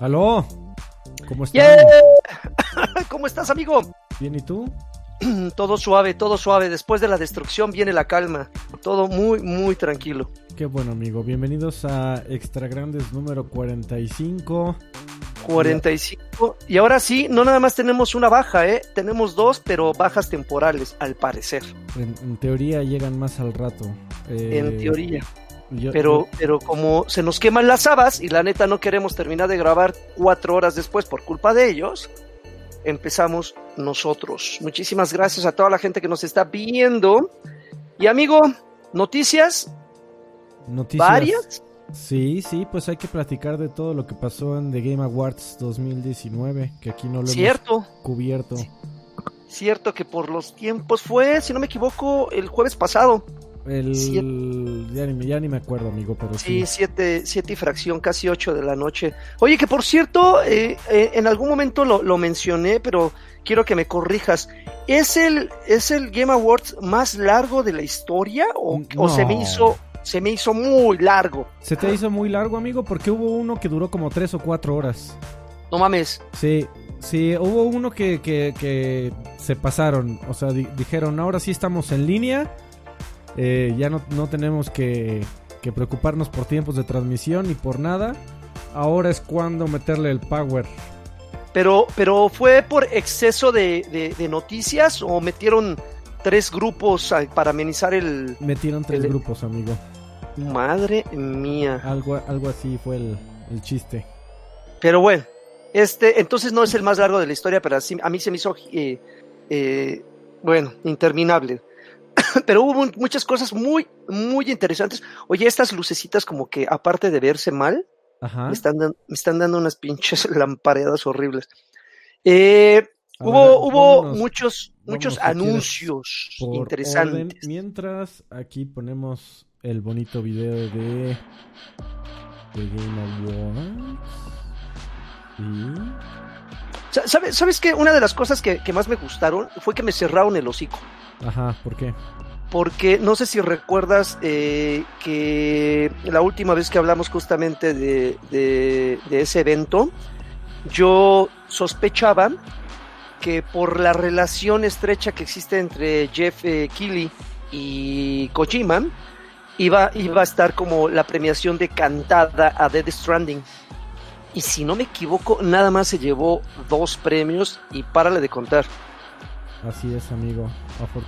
Aló, ¿cómo estás? ¿Cómo estás, amigo? Bien, ¿y tú? todo suave, todo suave. Después de la destrucción viene la calma. Todo muy, muy tranquilo. Qué bueno, amigo. Bienvenidos a Extra Grandes número 45. 45. Y ahora sí, no nada más tenemos una baja, ¿eh? Tenemos dos, pero bajas temporales, al parecer. En, teoría llegan más al rato. Eh, en teoría. Pero, pero como se nos queman las habas y la neta no queremos terminar de grabar cuatro horas después por culpa de ellos, empezamos nosotros. Muchísimas gracias a toda la gente que nos está viendo. Y amigo, noticias. Noticias. ¿Varias? Sí, sí, pues hay que platicar de todo lo que pasó en The Game Awards 2019, que aquí no lo Cierto. hemos cubierto. Cierto que por los tiempos fue, si no me equivoco, el jueves pasado. El... Ya, ni, me acuerdo, amigo, pero sí. Sí, siete, siete y fracción, casi ocho de la noche. Oye, que por cierto, eh, eh, en algún momento lo, lo, mencioné, pero quiero que me corrijas. ¿Es el, ¿Es el Game Awards más largo de la historia o, o se me hizo se me hizo muy largo. ¿Se te hizo muy largo, amigo? Porque hubo uno que duró como tres o cuatro horas. No mames. Sí, sí, hubo uno que, que, se pasaron. O sea, dijeron, ahora sí estamos en línea. Eh, ya no, no tenemos que, que, preocuparnos por tiempos de transmisión ni por nada. Ahora es cuando meterle el power. Pero, pero fue por exceso de, de, noticias o metieron tres grupos para amenizar el. Metieron tres grupos, amigo. Madre mía. Algo, algo así fue el, el, chiste. Pero bueno, este, entonces no es el más largo de la historia, pero a mí se me hizo, eh, eh, bueno, interminable. pero hubo muchas cosas muy, muy interesantes. Oye, estas lucecitas como que aparte de verse mal, Me, están me están dando unas pinches lampareadas horribles. Eh, hubo hubo muchos, muchos anuncios interesantes. mientras aquí ponemos el bonito video de, de Game ¿Sabes, ¿Sabes qué? Una de las cosas que, que más me gustaron fue que me cerraron el hocico. Ajá, ¿por qué? porque no sé si recuerdas eh, que la última vez que hablamos justamente de, de, ese evento, yo sospechaba que por la relación estrecha que existe entre Jeff eh, Keighley y Kojima, iba, iba a estar como la premiación de cantada a Dead Stranding. Y si no me equivoco, nada más se llevó dos premios y párale de contar. Así es, amigo.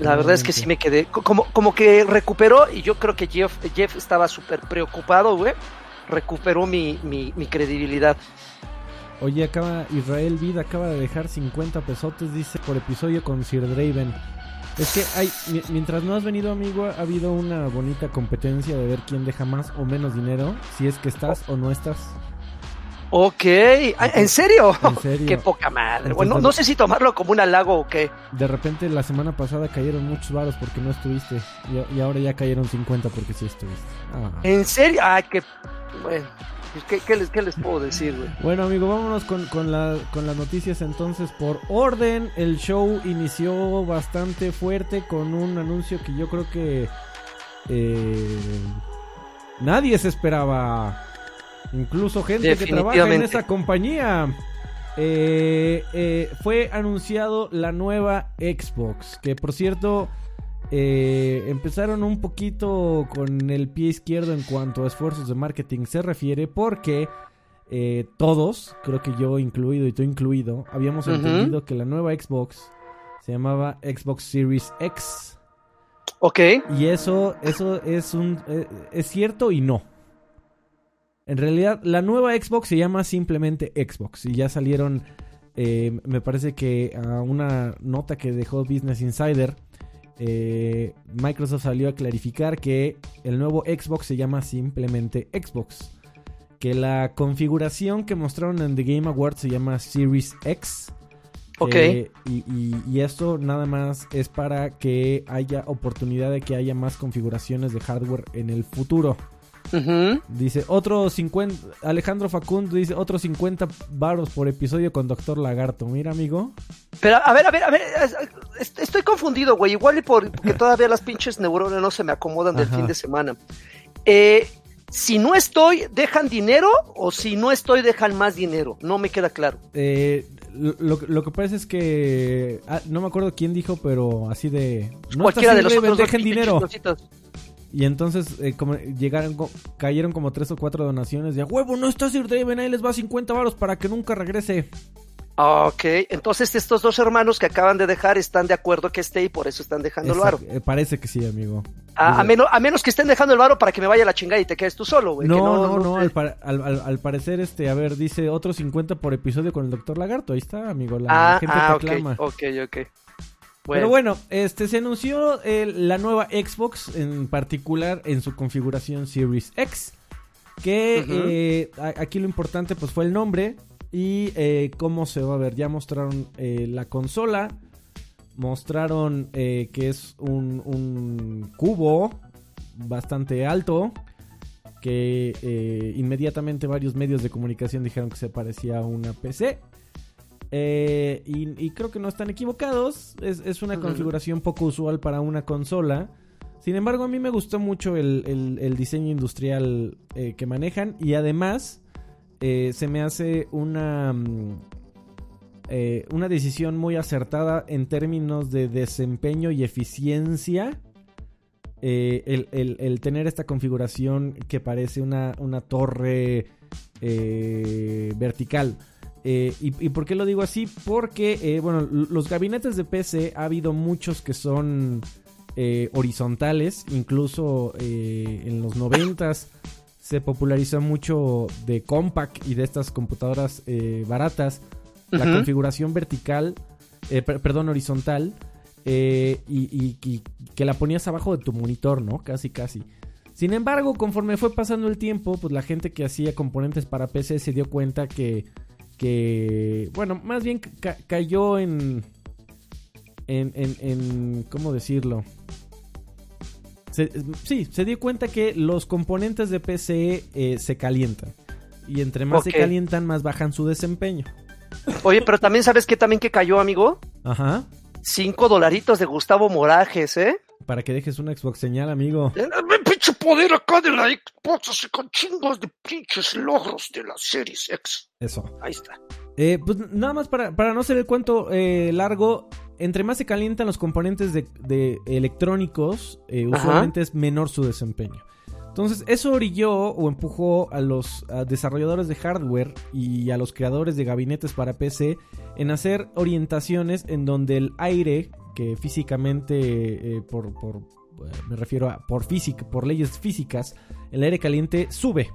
La verdad es que sí me quedé. Como, como que recuperó, y yo creo que Jeff, Jeff estaba súper preocupado, güey. Recuperó mi, mi, credibilidad. Oye, acaba Israel Vida acaba de dejar 50 pesotes, dice, por episodio con Sir Draven. Es que hay, mientras no has venido, amigo, ha habido una bonita competencia de ver quién deja más o menos dinero, si es que estás o no estás. Ok, ah, ¿en serio? qué poca madre. bueno, no sé si tomarlo como un halago o qué. De repente la semana pasada cayeron muchos varos porque no estuviste y, ahora ya cayeron 50 porque sí estuviste. Ah. ¿En serio? Ay, qué... Bueno, pues, ¿qué, les, ¿qué, les, puedo decir, güey? Bueno, amigo, vámonos con, con, la, con las noticias entonces. Por orden, el show inició bastante fuerte con un anuncio que yo creo que... Eh, nadie se esperaba incluso gente que trabaja en esa compañía. Eh, eh, fue anunciado la nueva Xbox, que por cierto eh, empezaron un poquito con el pie izquierdo en cuanto a esfuerzos de marketing se refiere, porque todos, creo que yo incluido y tú incluido, habíamos entendido que la nueva Xbox se llamaba Xbox Series X. Ok. Y eso, eso es un es cierto y no. En realidad, la nueva Xbox se llama simplemente Xbox y ya salieron, eh, me parece que a una nota que dejó Business Insider, eh, Microsoft salió a clarificar que el nuevo Xbox se llama simplemente Xbox. Que la configuración que mostraron en The Game Awards se llama Series X. Ok. Eh, y, esto nada más es para que haya oportunidad de que haya más configuraciones de hardware en el futuro. Dice, otro 50, Alejandro Facundo dice, otro 50 varos por episodio con Doctor Lagarto. Mira, amigo. Pero, a ver, a ver, a ver, estoy confundido, güey. Igual y porque todavía las pinches neuronas no se me acomodan del fin de semana. Eh, si no estoy, ¿dejan dinero o si no estoy, dejan más dinero? No me queda claro. Eh, lo, lo, que pasa es que ah, no me acuerdo quién dijo, pero así de no cualquiera de los otros dejen dinero. Y entonces eh, como llegaron cayeron como tres o cuatro donaciones de huevo, no está Sir Draven, ahí les va 50 varos para que nunca regrese. Ok, entonces estos dos hermanos que acaban de dejar están de acuerdo que esté y por eso están dejando el varo. Eh, parece que sí, amigo. A, menos, a menos que estén dejando el varo para que me vaya la chingada y te quedes tú solo, güey. No, no, no, al, parecer, este, a ver, dice otro 50 por episodio con el doctor Lagarto. Ahí está, amigo, la, ah, gente ah, te okay, ok, ok. Pero bueno, este se anunció la nueva Xbox, en particular en su configuración Series X. Que eh, aquí lo importante pues fue el nombre y eh, cómo se va a ver. Ya mostraron eh, la consola, mostraron que es un, un, cubo bastante alto. Que inmediatamente varios medios de comunicación dijeron que se parecía a una PC. Eh, y, creo que no están equivocados. Es, una configuración poco usual para una consola. Sin embargo, a mí me gustó mucho el, diseño industrial eh, que manejan. Y además, eh, se me hace una, mm, una decisión muy acertada en términos de desempeño y eficiencia. El, tener esta configuración que parece una, una torre vertical. Eh, y, por qué lo digo así? Porque, eh, bueno, los gabinetes de PC ha habido muchos que son eh, horizontales, incluso en los noventas se popularizó mucho de compact y de estas computadoras baratas la configuración vertical, perdón, horizontal, y, y, que la ponías abajo de tu monitor, ¿no? Casi, casi. Sin embargo, conforme fue pasando el tiempo, pues la gente que hacía componentes para PC se dio cuenta que que, bueno, más bien cayó en, en, en, ¿cómo decirlo? sí, se dio cuenta que los componentes de PC eh, se calientan. Y entre más se calientan, más bajan su desempeño. Oye, pero también sabes que también que cayó, amigo. Ajá. Cinco dolaritos de Gustavo Morajes, ¿eh? Para que dejes una Xbox señal, amigo. Eh, pinche poder acá de la Xbox, así con chingos de pinches logros de la Series X. Eso. Ahí está. Eh, pues nada más para, para no ser el cuento eh, largo, entre más se calientan los componentes de, electrónicos, usualmente es menor su desempeño. Entonces, eso orilló o empujó a los desarrolladores de hardware y a los creadores de gabinetes para PC en hacer orientaciones en donde el aire, que físicamente, eh, por, me refiero a por física, por leyes físicas, el aire caliente sube.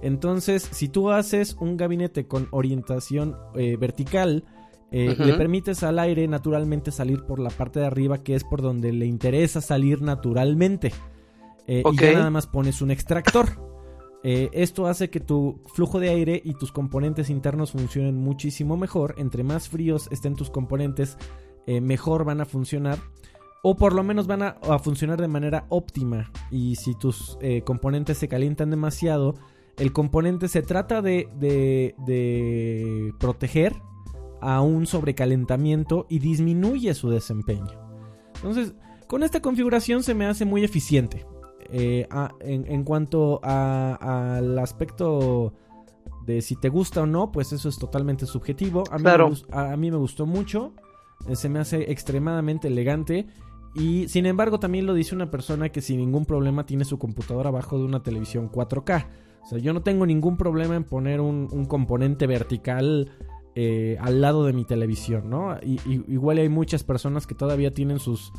Entonces, si tú haces un gabinete con orientación eh, vertical, eh, le permites al aire naturalmente salir por la parte de arriba, que es por donde le interesa salir naturalmente. Y ya nada más pones un extractor. esto hace que tu flujo de aire y tus componentes internos funcionen muchísimo mejor. Entre más fríos estén tus componentes, eh, mejor van a funcionar. O por lo menos van a, funcionar de manera óptima. Y si tus eh, componentes se calientan demasiado, el componente se trata de, de, proteger a un sobrecalentamiento y disminuye su desempeño. Entonces, con esta configuración se me hace muy eficiente. Eh, en, cuanto al aspecto de si te gusta o no, pues eso es totalmente subjetivo. A a mí me gustó mucho. Eh, se me hace extremadamente elegante. Y sin embargo también lo dice una persona que sin ningún problema tiene su computadora abajo de una televisión 4K. O sea, yo no tengo ningún problema en poner un, componente vertical eh, al lado de mi televisión, ¿no? Y, igual hay muchas personas que todavía tienen sus...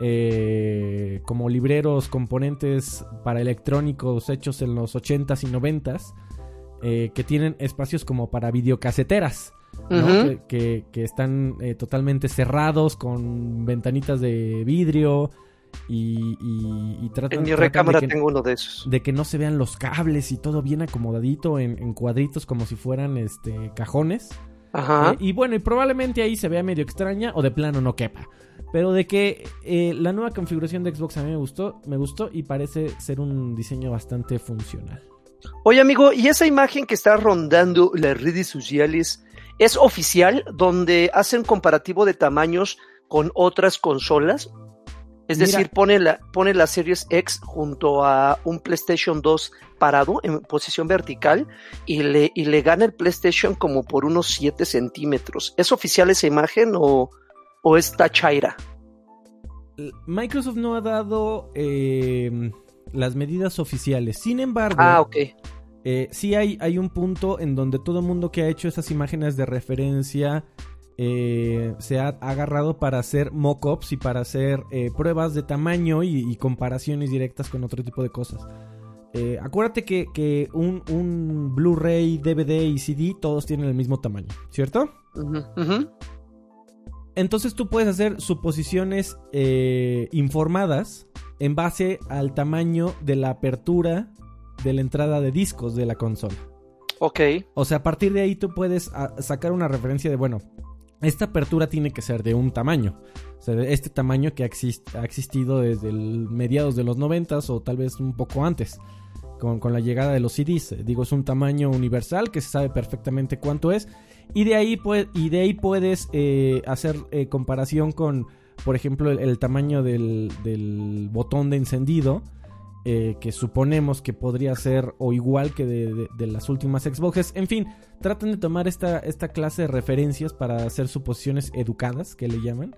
Eh, como libreros, componentes para electrónicos hechos en los 80s y 90s, que tienen espacios como para videocaseteras que, están eh, totalmente cerrados con ventanitas de vidrio y, y, tratan, En mi recámara tengo uno de esos. De que no se vean los cables y todo bien acomodadito en, cuadritos como si fueran este cajones. Ajá. Eh, y bueno, y probablemente ahí se vea medio extraña o de plano no quepa. Pero de que eh, la nueva configuración de Xbox a mí me gustó, me gustó y parece ser un diseño bastante funcional. Oye amigo, ¿y esa imagen que está rondando las redes sociales es oficial donde hacen comparativo de tamaños con otras consolas. Es decir, pone la, pone la Series X junto a un PlayStation 2 parado en posición vertical y le, y le gana el PlayStation como por unos 7 centímetros. ¿Es oficial esa imagen o, o está chaira? Microsoft no ha dado eh, las medidas oficiales. Sin embargo, ah, ok. Eh, sí hay, hay un punto en donde todo el mundo que ha hecho esas imágenes de referencia eh, se ha agarrado para hacer mock-ups y para hacer eh, pruebas de tamaño y, comparaciones directas con otro tipo de cosas. Eh, acuérdate que, un, Blu-ray, DVD y CD todos tienen el mismo tamaño, ¿cierto? Entonces tú puedes hacer suposiciones informadas en base al tamaño de la apertura de la entrada de discos de la consola. Ok. O sea, a partir de ahí tú puedes ah, sacar una referencia de, bueno, esta apertura tiene que ser de un tamaño. O sea, de este tamaño que ha, existido desde el mediados de los noventas o tal vez un poco antes. Con, la llegada de los CDs. Digo, es un tamaño universal que se sabe perfectamente cuánto es. Y de ahí, y de ahí puedes eh, hacer eh, comparación con, por ejemplo, el, tamaño del, del, botón de encendido. Eh, que suponemos que podría ser o igual que de, las últimas Xboxes. En fin, traten de tomar esta, esta clase de referencias para hacer suposiciones educadas, que le llaman.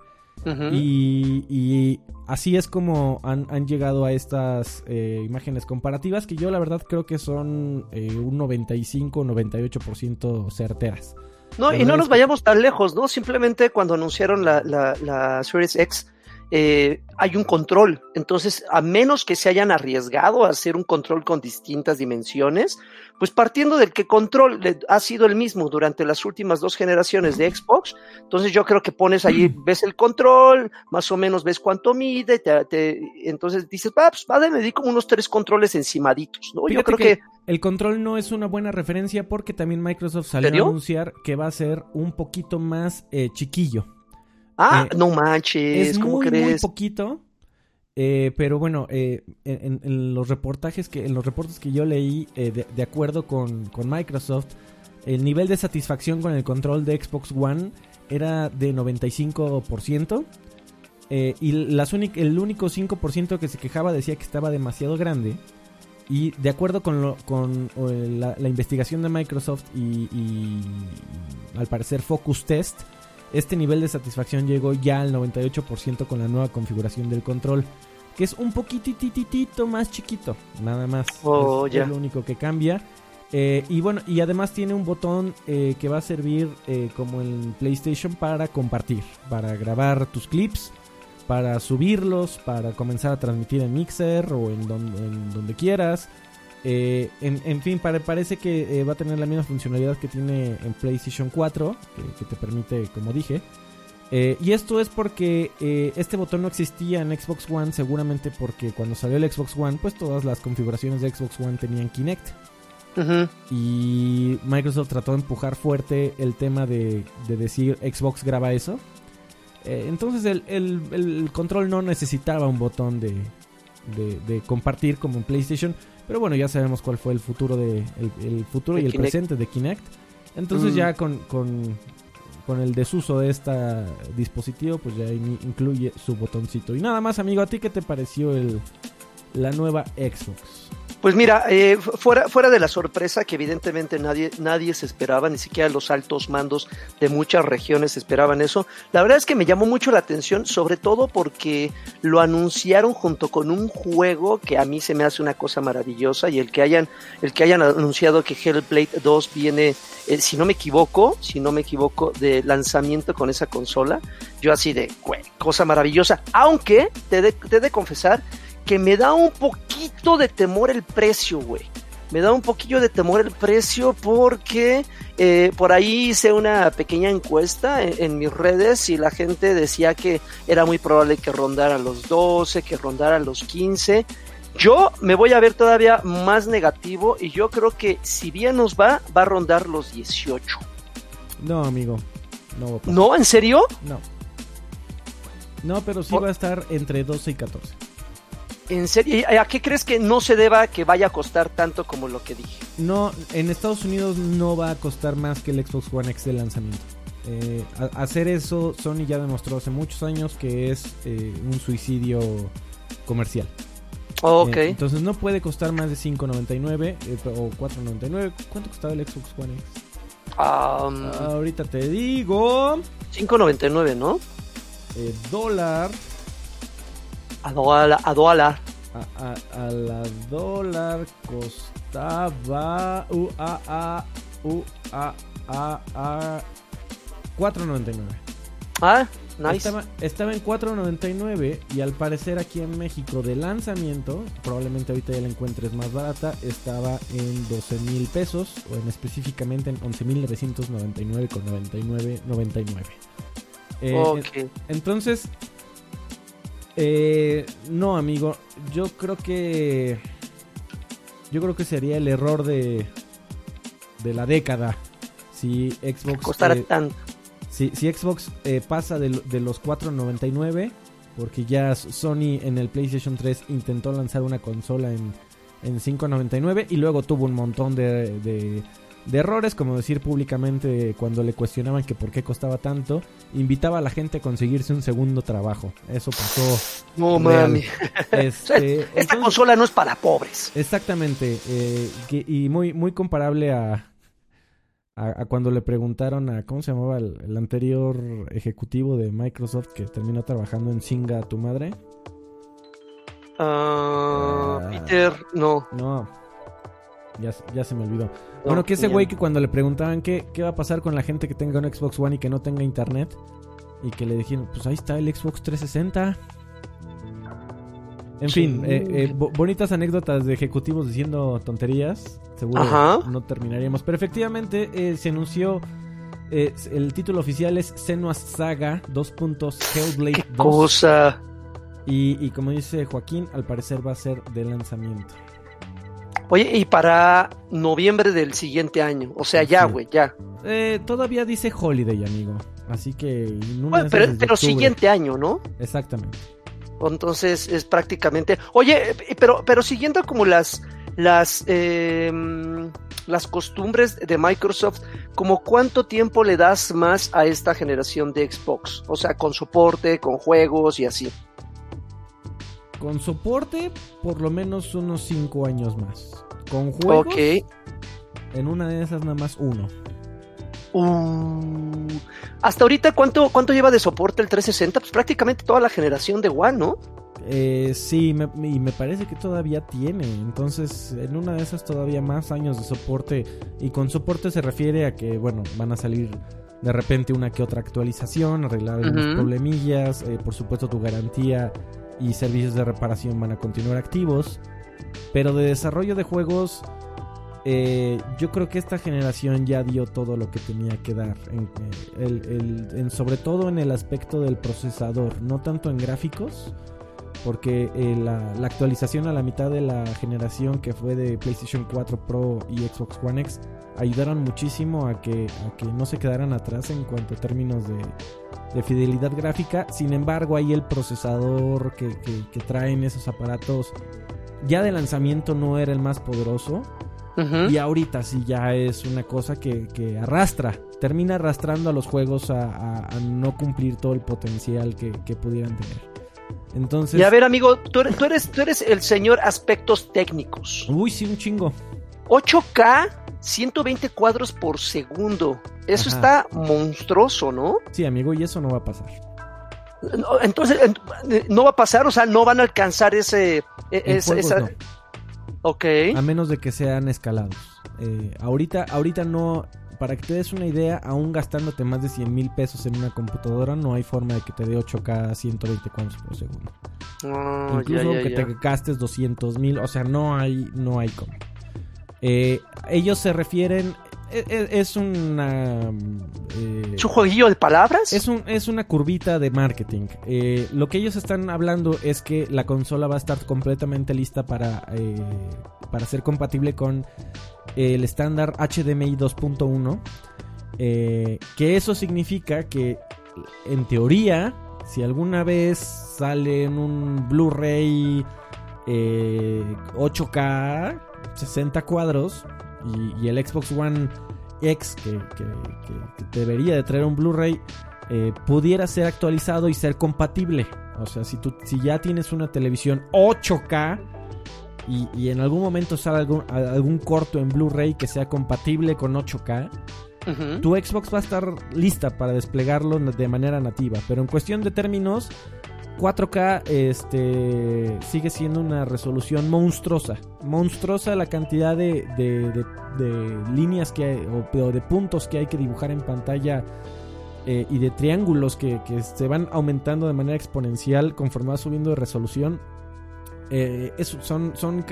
y, así es como han, llegado a estas eh, imágenes comparativas que yo la verdad creo que son eh, un 95-98% certeras. No, y no nos vayamos tan lejos, ¿no? Simplemente cuando anunciaron la, la, la Series X, eh, hay un control. Entonces, a menos que se hayan arriesgado a hacer un control con distintas dimensiones, pues partiendo del que control ha sido el mismo durante las últimas dos generaciones de Xbox, entonces yo creo que pones ahí, mm. ves el control, más o menos ves cuánto mide, entonces dices, ah, pues va me di como unos tres controles encimaditos, ¿no? yo creo que, El control no es una buena referencia porque también Microsoft salió a anunciar que va a ser un poquito más eh, chiquillo. Ah, eh, no manches, es ¿cómo muy, crees? Muy poquito. Eh, pero bueno, eh, en, los reportajes que, en los reportes que yo leí, de, acuerdo con, Microsoft, el nivel de satisfacción con el control de Xbox One era de 95%. y las el único 5% que se quejaba decía que estaba demasiado grande. Y de acuerdo con, con la, investigación de Microsoft y, y, al parecer Focus Test, este nivel de satisfacción llegó ya al 98% con la nueva configuración del control, que es un poquitititito más chiquito, nada más. Oh, es, lo único que cambia. Eh, y bueno, y además tiene un botón eh, que va a servir eh, como en PlayStation para compartir, para grabar tus clips, para subirlos, para comenzar a transmitir en Mixer o en donde quieras. Eh, en, fin, parece que eh, va a tener la misma funcionalidad que tiene en PlayStation 4, que, te permite, como dije. Eh, y esto es porque este botón no existía en Xbox One, seguramente porque cuando salió el Xbox One, pues todas las configuraciones de Xbox One tenían Kinect. Y Microsoft trató de empujar fuerte el tema de, decir Xbox graba eso. entonces el, control no necesitaba un botón de, de compartir como en PlayStation. Pero bueno, ya sabemos cuál fue el futuro de el, futuro y el presente de Kinect. Entonces mm. ya con, con, con, el desuso de este dispositivo, pues ya incluye su botoncito. Y nada más, amigo, ¿a ti qué te pareció el, la nueva Xbox? Pues mira, eh, fuera, fuera de la sorpresa que evidentemente nadie, nadie se esperaba, ni siquiera los altos mandos de muchas regiones esperaban eso, la verdad es que me llamó mucho la atención, sobre todo porque lo anunciaron junto con un juego que a mí se me hace una cosa maravillosa y el que hayan, el que hayan anunciado que Hellblade 2 viene, eh, si no me equivoco, si no me equivoco, de lanzamiento con esa consola, yo así de, cosa maravillosa, aunque te de, te de confesar que me da un poquito de temor el precio, güey. Me da un poquillo de temor el precio porque eh, por ahí hice una pequeña encuesta en, mis redes y la gente decía que era muy probable que rondara los 12, que rondara los 15. Yo me voy a ver todavía más negativo y yo creo que si bien nos va, va a rondar los 18. No, amigo. No, ¿No? ¿En serio? No. No, pero sí va a estar entre 12 y 14. ¿En serio? ¿A qué crees que no se deba que vaya a costar tanto como lo que dije? No, en Estados Unidos no va a costar más que el Xbox One X de lanzamiento. Eh, hacer eso, Sony ya demostró hace muchos años que es eh, un suicidio comercial. Ok. Eh, entonces no puede costar más de 5.99 eh, o 4.99. ¿Cuánto costaba el Xbox One X? Am, Ahorita te digo. 5.99, ¿no? eh, dólar A dólar. A dólar. a, a- a la dólar costaba u a a u a a a 4.99. Ah, nice. Estaba, estaba en 4.99 y al parecer aquí en México de lanzamiento, probablemente ahorita ya la encuentres más barata, estaba en 12 mil pesos o en específicamente en 11.999 con 99, 99. Eh, ok. entonces, eh, no, amigo. Yo creo que. Yo creo que sería el error de. De la década. Si Xbox. Costará eh, tanto. si, si Xbox eh, pasa de, de los 4.99. Porque ya Sony en el PlayStation 3 intentó lanzar una consola en, en 5.99. Y luego tuvo un montón de, de- de errores. Como decir públicamente cuando le cuestionaban que por qué costaba tanto. Invitaba a la gente a conseguirse un segundo trabajo. Eso pasó. No mami. Este, Esta entonces- consola no es para pobres. Exactamente. eh, que- y muy, muy comparable a, a, a cuando le preguntaron a, ¿cómo se llamaba el, el anterior ejecutivo de Microsoft que terminó trabajando en Singa tu madre? Ah, Ah. Peter, no. No. Ya, se- ya se me olvidó. no, bueno, que ese güey que cuando le preguntaban qué, qué va a pasar con la gente que tenga un Xbox One y que no tenga internet, y que le dijeron, pues ahí está el Xbox 360. En Sí. fin, eh, eh, bo- bonitas anécdotas de ejecutivos diciendo tonterías. Seguro Ajá. no terminaríamos. Pero efectivamente eh, se anunció. eh, el título oficial es Senua's Saga 2. Hellblade Qué 2. cosa. Y, y como dice Joaquín, al parecer va a ser de lanzamiento. Oye, y para noviembre del siguiente año. O sea, ya, Sí. güey, ya. Eh, todavía dice Holiday, amigo. Así que. esas pero, siguiente año, ¿no? Exactamente. Entonces es prácticamente. Oye, eh, pero, pero siguiendo como las las eh, las costumbres de Microsoft, como cuánto tiempo le das más a esta generación de Xbox, o sea, con soporte, con juegos y así. Con soporte, por lo menos unos 5 años más. Con juegos, Ok. en una de esas nada más uno. Uh, hasta ahorita, ¿cuánto, ¿cuánto lleva de soporte el 360? Pues prácticamente toda la generación de One, ¿no? Eh, sí, me- y me parece que todavía tiene. Entonces, en una de esas todavía más años de soporte. Y con soporte se refiere a que, bueno, van a salir de repente una que otra actualización, arreglar algunos Ujú. problemillas. eh, por supuesto, tu garantía y servicios de reparación van a continuar activos. Pero de desarrollo de juegos, eh, yo creo que esta generación ya dio todo lo que tenía que dar. En, eh, sobre todo en el aspecto del procesador, no tanto en gráficos porque eh, la, la actualización a la mitad de la generación que fue de PlayStation 4 Pro y Xbox One X ayudaron muchísimo a que, a que no se quedaran atrás en cuanto a términos de, de fidelidad gráfica. Sin embargo, ahí el procesador que, que- que traen esos aparatos ya de lanzamiento no era el más poderoso. Y ahorita sí ya es una cosa que, que arrastra, termina arrastrando a los juegos a, a- a no cumplir todo el potencial que pudieran tener. Entonces... Y a ver, amigo, tú eres, tú eres, tú eres el señor aspectos técnicos. Uy, sí, un chingo. 8K, 120 cuadros por segundo. Eso Ajá. está monstruoso, ¿no? Sí, amigo, y eso no va a pasar. No, Entonces, en- no va a pasar, o sea, no van a alcanzar ese. e- En es- juegos esa- no, Ok. a menos de que sean escalados. Eh, ahorita, ahorita no, para que te des una idea, aún gastándote más de 100 mil pesos en una computadora, no hay forma de que te dé 8K 120 cuadros por segundo. Ah, Incluso ya, ya, que ya. te gastes 200 mil, o sea, no hay, no hay cómo. Eh, ellos se refieren, e- e- es una... eh, ¿Es un jueguillo de palabras? Es, un, es una curvita de marketing. Eh, lo que ellos están hablando es que la consola va a estar completamente lista para, eh, para ser compatible con el estándar HDMI 2.1. eh, que eso significa que, en teoría, si alguna vez sale en un Blu-ray eh, 8K, 60 cuadros, y, el Xbox One X que debería de traer un Blu-ray eh, pudiera ser actualizado y ser compatible. O sea, si, tú, si ya tienes una televisión 8K y, y en algún momento sale algún, algún corto en Blu-ray que sea compatible con 8K, Ujú. tu Xbox va a estar lista para desplegarlo de manera nativa. Pero en cuestión de términos, 4K este, sigue siendo una resolución monstruosa. Monstruosa la cantidad de, de- de- de líneas que hay, o, o de puntos que hay que dibujar en pantalla. eh, y de triángulos que, que se van aumentando de manera exponencial conforme va subiendo de resolución. Eh, eso son, son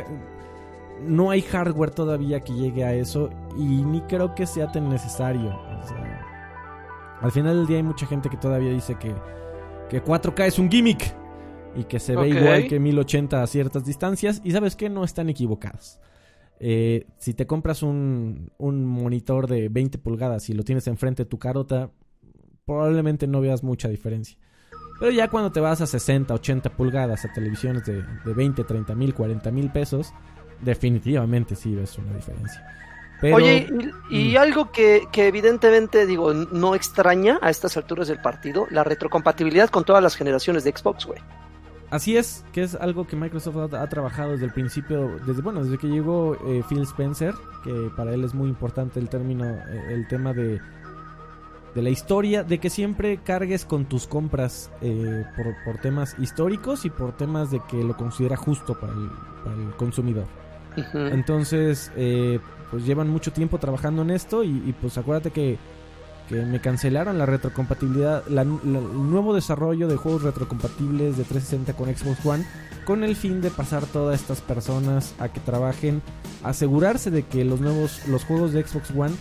no hay hardware todavía que llegue a eso y ni creo que sea tan necesario. O sea, al final del día hay mucha gente que todavía dice que, que 4K es un gimmick y que se ve igual que 1080 a ciertas distancias y sabes que no están equivocados. Eh, si te compras un, un monitor de 20 pulgadas y lo tienes enfrente de tu carota, probablemente no veas mucha diferencia. Pero ya cuando te vas a 60, 80 pulgadas a televisiones de, de 20, 30 mil, 40 mil pesos, definitivamente sí ves una diferencia. Pero, Oye, y, y Mm. algo que, que evidentemente, digo, no extraña a estas alturas del partido, la retrocompatibilidad con todas las generaciones de Xbox, güey. Así es, que es algo que Microsoft ha, ha trabajado desde el principio, desde bueno, desde que llegó eh, Phil Spencer, que para él es muy importante el término, eh, el tema de, de la historia, de que siempre cargues con tus compras eh, por, por temas históricos y por temas de que lo considera justo para el, para el consumidor. Entonces, eh, pues llevan mucho tiempo trabajando en esto y, y, pues acuérdate que, que me cancelaron la retrocompatibilidad, la- la- el nuevo desarrollo de juegos retrocompatibles de 360 con Xbox One, con el fin de pasar todas estas personas a que trabajen, asegurarse de que los nuevos, los juegos de Xbox One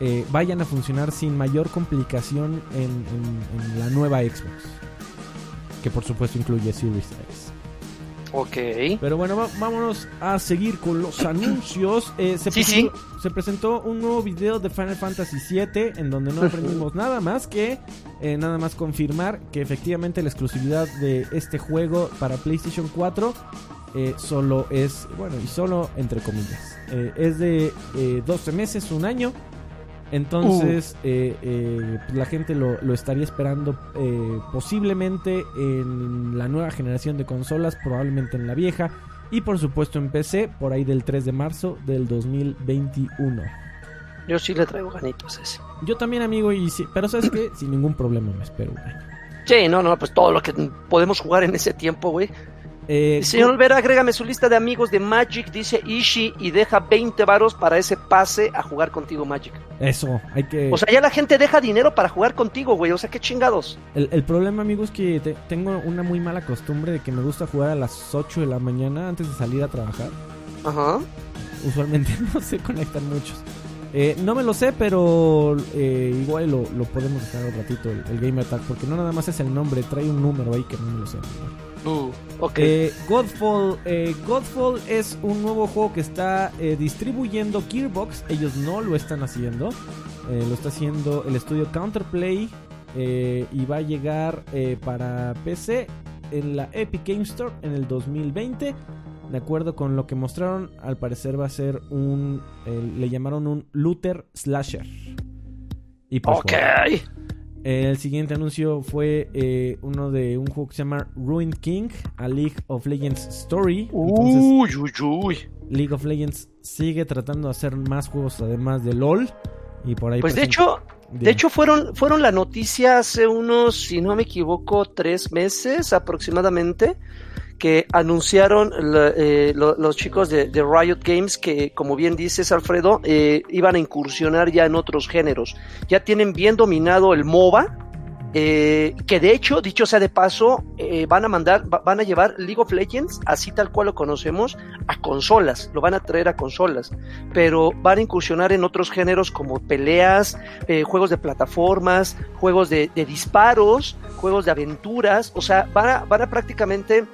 eh, vayan a funcionar sin mayor complicación en, en- en la nueva Xbox. Que por supuesto incluye Series X. Ok. Pero bueno, va- vámonos a seguir con los anuncios. Eh, se, Sí, presentó, se presentó un nuevo video de Final Fantasy VII en donde no aprendimos nada más que eh, nada más confirmar que efectivamente la exclusividad de este juego para PlayStation 4 eh, solo es, bueno, y solo entre comillas, eh, es de eh, 12 meses, un año. Entonces, eh, eh, pues la gente lo, lo estaría esperando eh, posiblemente en la nueva generación de consolas, probablemente en la vieja, y por supuesto en PC por ahí del 3 de marzo del 2021. Yo sí le traigo ganitos ese. Yo también, amigo, y sí, pero sabes que sin ningún problema me espero un año. Sí, no, no, pues todo lo que podemos jugar en ese tiempo, güey. Eh, Señor Olvera, agrégame su lista de amigos de Magic, dice Ishi, y deja 20 varos para ese pase a jugar contigo, Magic. Eso, hay que... O sea, ya la gente deja dinero para jugar contigo, güey. O sea, qué chingados. El, el problema, amigo, es que te- tengo una muy mala costumbre de que me gusta jugar a las 8 de la mañana antes de salir a trabajar. Ajá. Usualmente no se conectan muchos. Eh, no me lo sé, pero eh, igual lo, lo podemos dejar un ratito, el, el Game Attack, porque no nada más es el nombre, trae un número ahí que no me lo sé. Uh, ok. Eh, Godfall, eh, Godfall es un nuevo juego que está eh, distribuyendo Gearbox. Ellos no lo están haciendo. Eh, lo está haciendo el estudio Counterplay. eh, y va a llegar eh, para PC en la Epic Game Store en el 2020. De acuerdo con lo que mostraron, al parecer va a ser un. eh, le llamaron un looter slasher. Y pues, ok. bueno, el siguiente anuncio fue eh, uno de un juego que se llama Ruined King, a League of Legends Story. Entonces, Uy, uy, uy. League of Legends sigue tratando de hacer más juegos además de LOL. Y por ahí Pues de hecho, de hecho fueron, fueron la noticia hace unos, si no me equivoco, tres meses aproximadamente, que anunciaron eh, lo- los chicos de, Riot Games que, como bien dices Alfredo, eh, iban a incursionar ya en otros géneros. Ya tienen bien dominado el MOBA. eh, que de hecho, dicho sea de paso, eh, van a mandar, va- van a llevar League of Legends, así tal cual lo conocemos, a consolas, lo van a traer a consolas, pero van a incursionar en otros géneros como peleas, eh, juegos de plataformas, juegos de, disparos, juegos de aventuras, o sea, van a prácticamente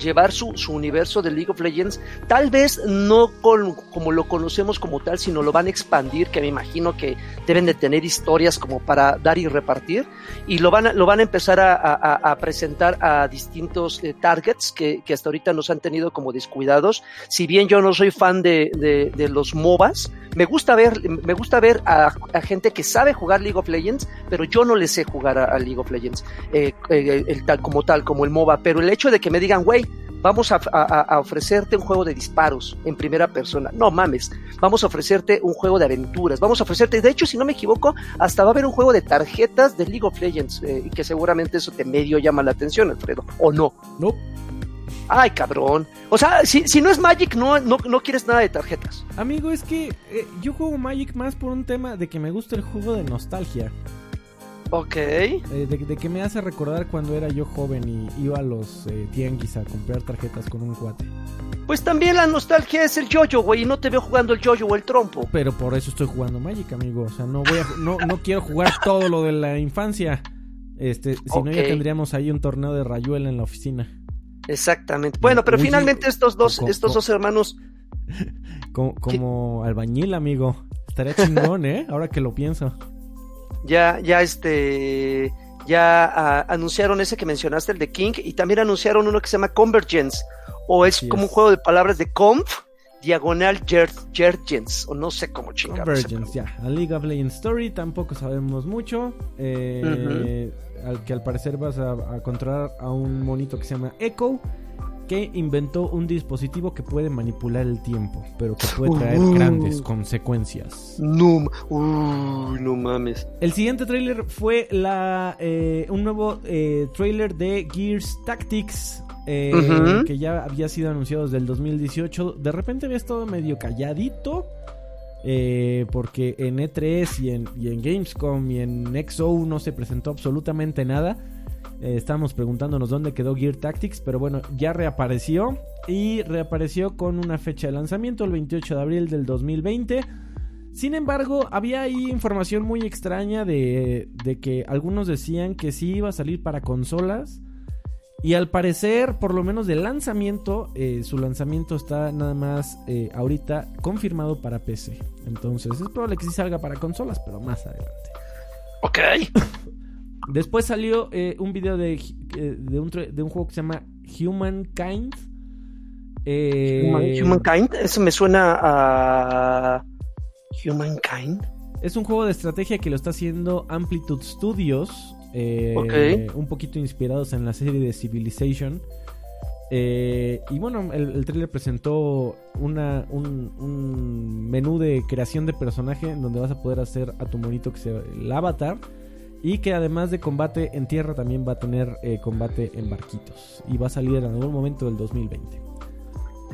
llevar su, su, universo de League of Legends, tal vez no como lo conocemos como tal, sino lo van a expandir, que me imagino que deben de tener historias como para dar y repartir, y lo van a, lo van a empezar a, presentar a distintos eh, targets que, que, hasta ahorita nos han tenido como descuidados. Si bien yo no soy fan de, de, de los MOBAs, me gusta ver, me gusta ver a, gente que sabe jugar League of Legends, pero yo no le sé jugar a, League of Legends eh, eh, el, tal como tal, como el MOBA, pero el hecho de que me digan, güey, vamos a, ofrecerte un juego de disparos en primera persona. No mames, vamos a ofrecerte un juego de aventuras, vamos a ofrecerte, de hecho, si no me equivoco, hasta va a haber un juego de tarjetas de League of Legends, eh, que seguramente eso te medio llama la atención, Alfredo, ¿o no? No. Ay, cabrón. O sea, si, si no es Magic, no, no, no, quieres nada de tarjetas. Amigo, es que eh, yo juego Magic más por un tema de que me gusta el juego de nostalgia. Ok. Eh, de, de, que me hace recordar cuando era yo joven y iba a los eh, tianguis a comprar tarjetas con un cuate. Pues también la nostalgia es el yoyo, güey, y no te veo jugando el yoyo o el trompo. Pero por eso estoy jugando Magic, amigo. O sea, no voy a, no, no quiero jugar todo lo de la infancia. Este, si okay. no ya tendríamos ahí un torneo de rayuela en la oficina. Exactamente. Bueno, pero Uy, finalmente estos dos, como, estos dos hermanos. Como, como albañil, amigo. Estaría chingón, ¿eh? Ahora que lo pienso. Ya, ya este. Ya uh, anunciaron ese que mencionaste, el de King, y también anunciaron uno que se llama Convergence, o es como es. un juego de palabras de conf, diagonal Jergens, o no sé cómo chingados. Convergence, ya. A League of Legends Story tampoco sabemos mucho. Eh, uh -huh al que al parecer vas a, a, controlar a un monito que se llama Echo, que inventó un dispositivo que puede manipular el tiempo, pero que puede traer uh, grandes consecuencias. No, uh, no mames. El siguiente tráiler fue la eh, un nuevo eh, tráiler de Gears Tactics. Que ya había sido anunciado desde el 2018. De repente había estado medio calladito. Eh, porque en E3 y en, Gamescom y en XO no se presentó absolutamente nada. Eh, estábamos preguntándonos dónde quedó Gear Tactics, pero bueno, ya reapareció y reapareció con una fecha de lanzamiento el 28 de abril del 2020. Sin embargo, había ahí información muy extraña de que algunos decían que sí iba a salir para consolas. Y al parecer, por lo menos de lanzamiento, eh, su lanzamiento está nada más eh, ahorita confirmado para PC. Entonces es probable que sí salga para consolas, pero más adelante. Ok. Después salió eh, un video de, de, un, de, un, juego que se llama Humankind. Human, Humankind, eso me suena a Humankind. Es un juego de estrategia que lo está haciendo Amplitude Studios. Eh, okay. un poquito inspirados en la serie de Civilization. Eh, y bueno, el, el trailer presentó una, un, un, menú de creación de personaje en donde vas a poder hacer a tu monito que sea el avatar. Y que además de combate en tierra también va a tener eh, combate en barquitos. Y va a salir en algún momento del 2020.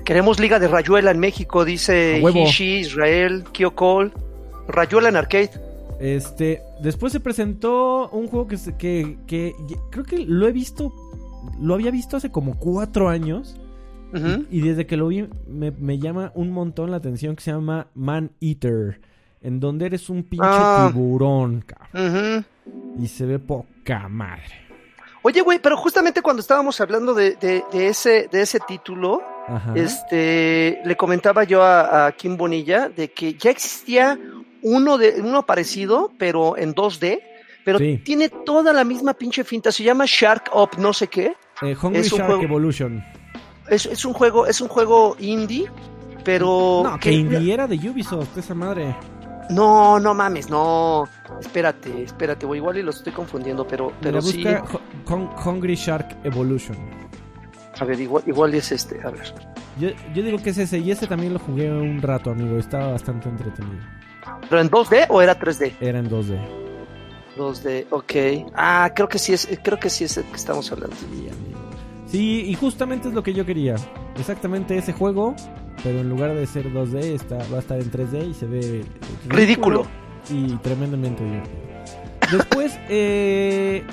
Queremos Liga de Rayuela en México, dice Hishi, Israel, Kyokol. Rayuela en arcade. Este, después se presentó un juego que, que, que, creo que lo he visto, lo había visto hace como cuatro años. Uh -huh. y, y, desde que lo vi me, me, llama un montón la atención que se llama Man Eater. En donde eres un pinche ah. tiburón, cabrón. Uh -huh. Y se ve poca madre. Oye, güey, pero justamente cuando estábamos hablando de, de, de ese, de ese título, Ajá. este, le comentaba yo a, a Kim Bonilla de que ya existía uno, de, uno parecido, pero en 2D, pero sí. tiene toda la misma pinche finta. Se llama Shark Up, no sé qué. Eh, Hungry es Shark juego, Evolution. Es, es, un juego, es un juego indie, pero. No, que, que indie era de Ubisoft, esa madre. No, no mames, no. Espérate, espérate, güey. Igual y lo estoy confundiendo, pero, pero sí. Hungry Shark Evolution. A ver, igual, igual es este, a ver. Yo, yo digo que es ese, y ese también lo jugué un rato, amigo. Estaba bastante entretenido. ¿Pero en 2D o era 3D? Era en 2D. 2D, ok. Ah, creo que sí es, creo que sí es el que estamos hablando. Sí, y justamente es lo que yo quería. Exactamente ese juego, pero en lugar de ser 2D, está, va a estar en 3D y se ve ridículo. ridículo. Y tremendamente divertido. Después, eh,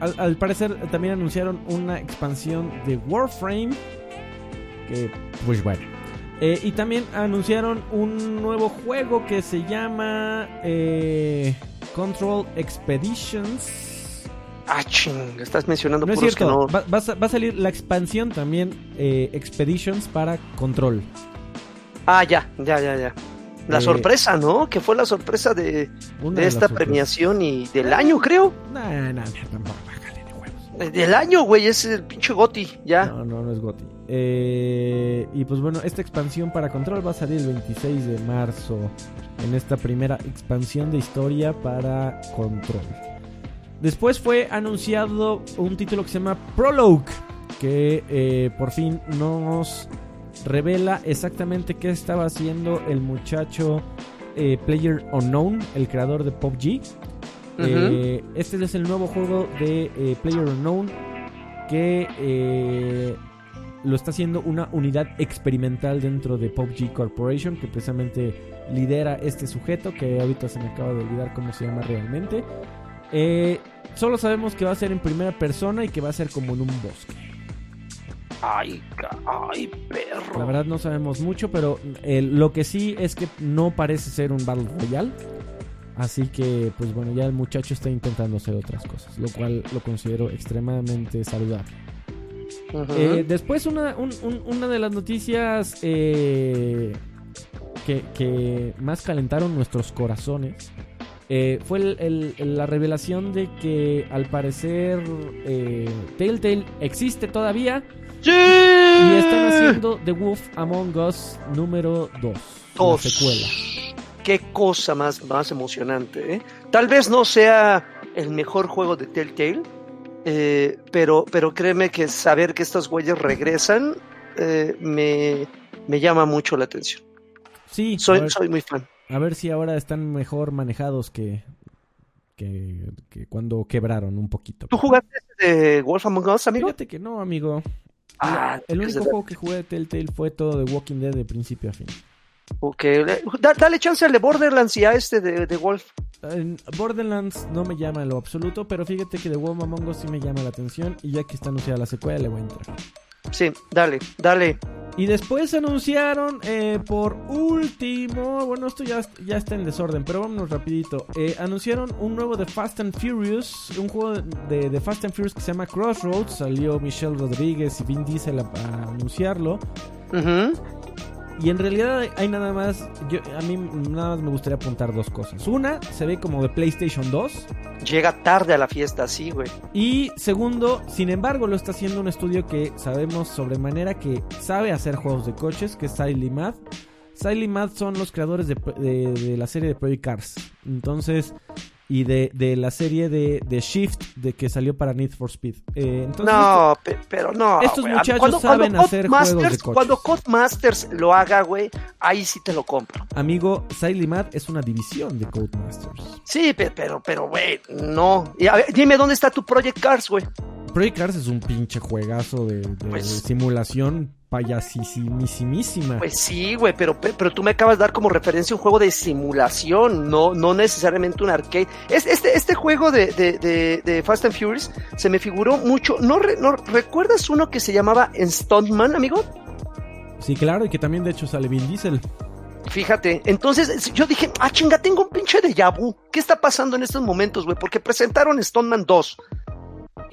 al, al, parecer también anunciaron una expansión de Warframe. Que, pues bueno. Eh, y también anunciaron un nuevo juego que se llama eh, Control Expeditions. Ah, ching, estás mencionando No es que cierto, no. va, va a, va a salir la expansión también, eh, Expeditions para Control. Ah, ya, ya, ya, ya. La Eh, sorpresa, ¿no? Que fue la sorpresa de, esta premiación y del año, creo. Nah, nah, nah, tampoco, Del año, güey, es el pinche Goti, ya. No, no, no es Goti. Eh, y pues bueno, esta expansión para Control va a salir el 26 de marzo. En esta primera expansión de historia para Control. Después fue anunciado un título que se llama Prologue. Que eh, por fin nos revela exactamente qué estaba haciendo el muchacho eh, Player Unknown, el creador de PUBG. Eh, este es el nuevo juego de eh, Player Unknown que eh, lo está haciendo una unidad experimental dentro de PUBG Corporation que precisamente lidera este sujeto que ahorita se me acaba de olvidar cómo se llama realmente. Eh, solo sabemos que va a ser en primera persona y que va a ser como en un bosque. Ay, ay, perro. La verdad no sabemos mucho, pero eh, lo que sí es que no parece ser un Battle Royale. Así que, pues bueno, ya el muchacho está intentando hacer otras cosas, lo cual lo considero extremadamente saludable. Eh, después, una, un- un- una de las noticias eh, que, que más calentaron nuestros corazones eh, fue el- el- el- la revelación de que al parecer Telltale existe todavía ¡Sí! y están haciendo The Wolf Among Us número 2, la Dos. secuela. Qué cosa más, más emocionante, ¿eh? Tal vez no sea el mejor juego de Telltale, eh, pero, pero créeme que saber que estos güeyes regresan eh, me, me llama mucho la atención. Sí, Soy, ver, soy muy fan. a ver si ahora están mejor manejados que, que, que cuando quebraron un poquito. ¿Tú jugaste de Wolf Among Us, amigo? Fíjate que no, amigo. Ah, el único juego que jugué de Telltale fue todo de Walking Dead de principio a fin. Ok, le- da- dale chance al de Borderlands y a este de, de Wolf. En Borderlands no me llama en lo absoluto, pero fíjate que The Wolf Among Us sí me llama la atención y ya que está anunciada la secuela le voy a entrar. Sí, dale, dale. Y después anunciaron eh, por último, bueno esto ya, ya está en desorden, pero vámonos rapidito. Eh, anunciaron un nuevo de Fast and Furious, un juego de, de Fast and Furious que se llama Crossroads. Salió Michelle Rodríguez y Vin Diesel a, a anunciarlo. Ujú. Y en realidad hay nada más, yo, a mí nada más me gustaría apuntar dos cosas. Una, se ve como de PlayStation 2. Llega tarde a la fiesta, sí, güey. Y segundo, sin embargo, lo está haciendo un estudio que sabemos sobremanera que sabe hacer juegos de coches, que es Siley Mad. Siley Mad son los creadores de, de- de la serie de Project Cars. Entonces, y de, de la serie de, de Shift de que salió para Need for Speed. Eh, entonces, no, pe- pero no. estos muchachos saben hacer juegos de Codemasters- coches. Cuando Codemasters lo haga, güey, ahí sí te lo compro. amigo, Mad es una división de Codemasters. Sí, pe- pero, pero, güey, no. Y a ver, dime dónde está tu Project Cars, güey. Project Cars es un pinche juegazo de, de Pues- simulación payasísimísima. Pues sí, güey, pero, pe- pero tú me acabas de dar como referencia un juego de simulación, no, no necesariamente un arcade. Es- Este, este juego de, de, de, de Fast and Furious se me figuró mucho. ¿No, re- no recuerdas uno que se llamaba Stuntman, amigo? Sí, claro, y que también de hecho sale Vin Diesel. Fíjate, entonces yo dije, ah, chinga, tengo un pinche de vu. ¿Qué está pasando en estos momentos, güey? Porque presentaron Stoneman 2.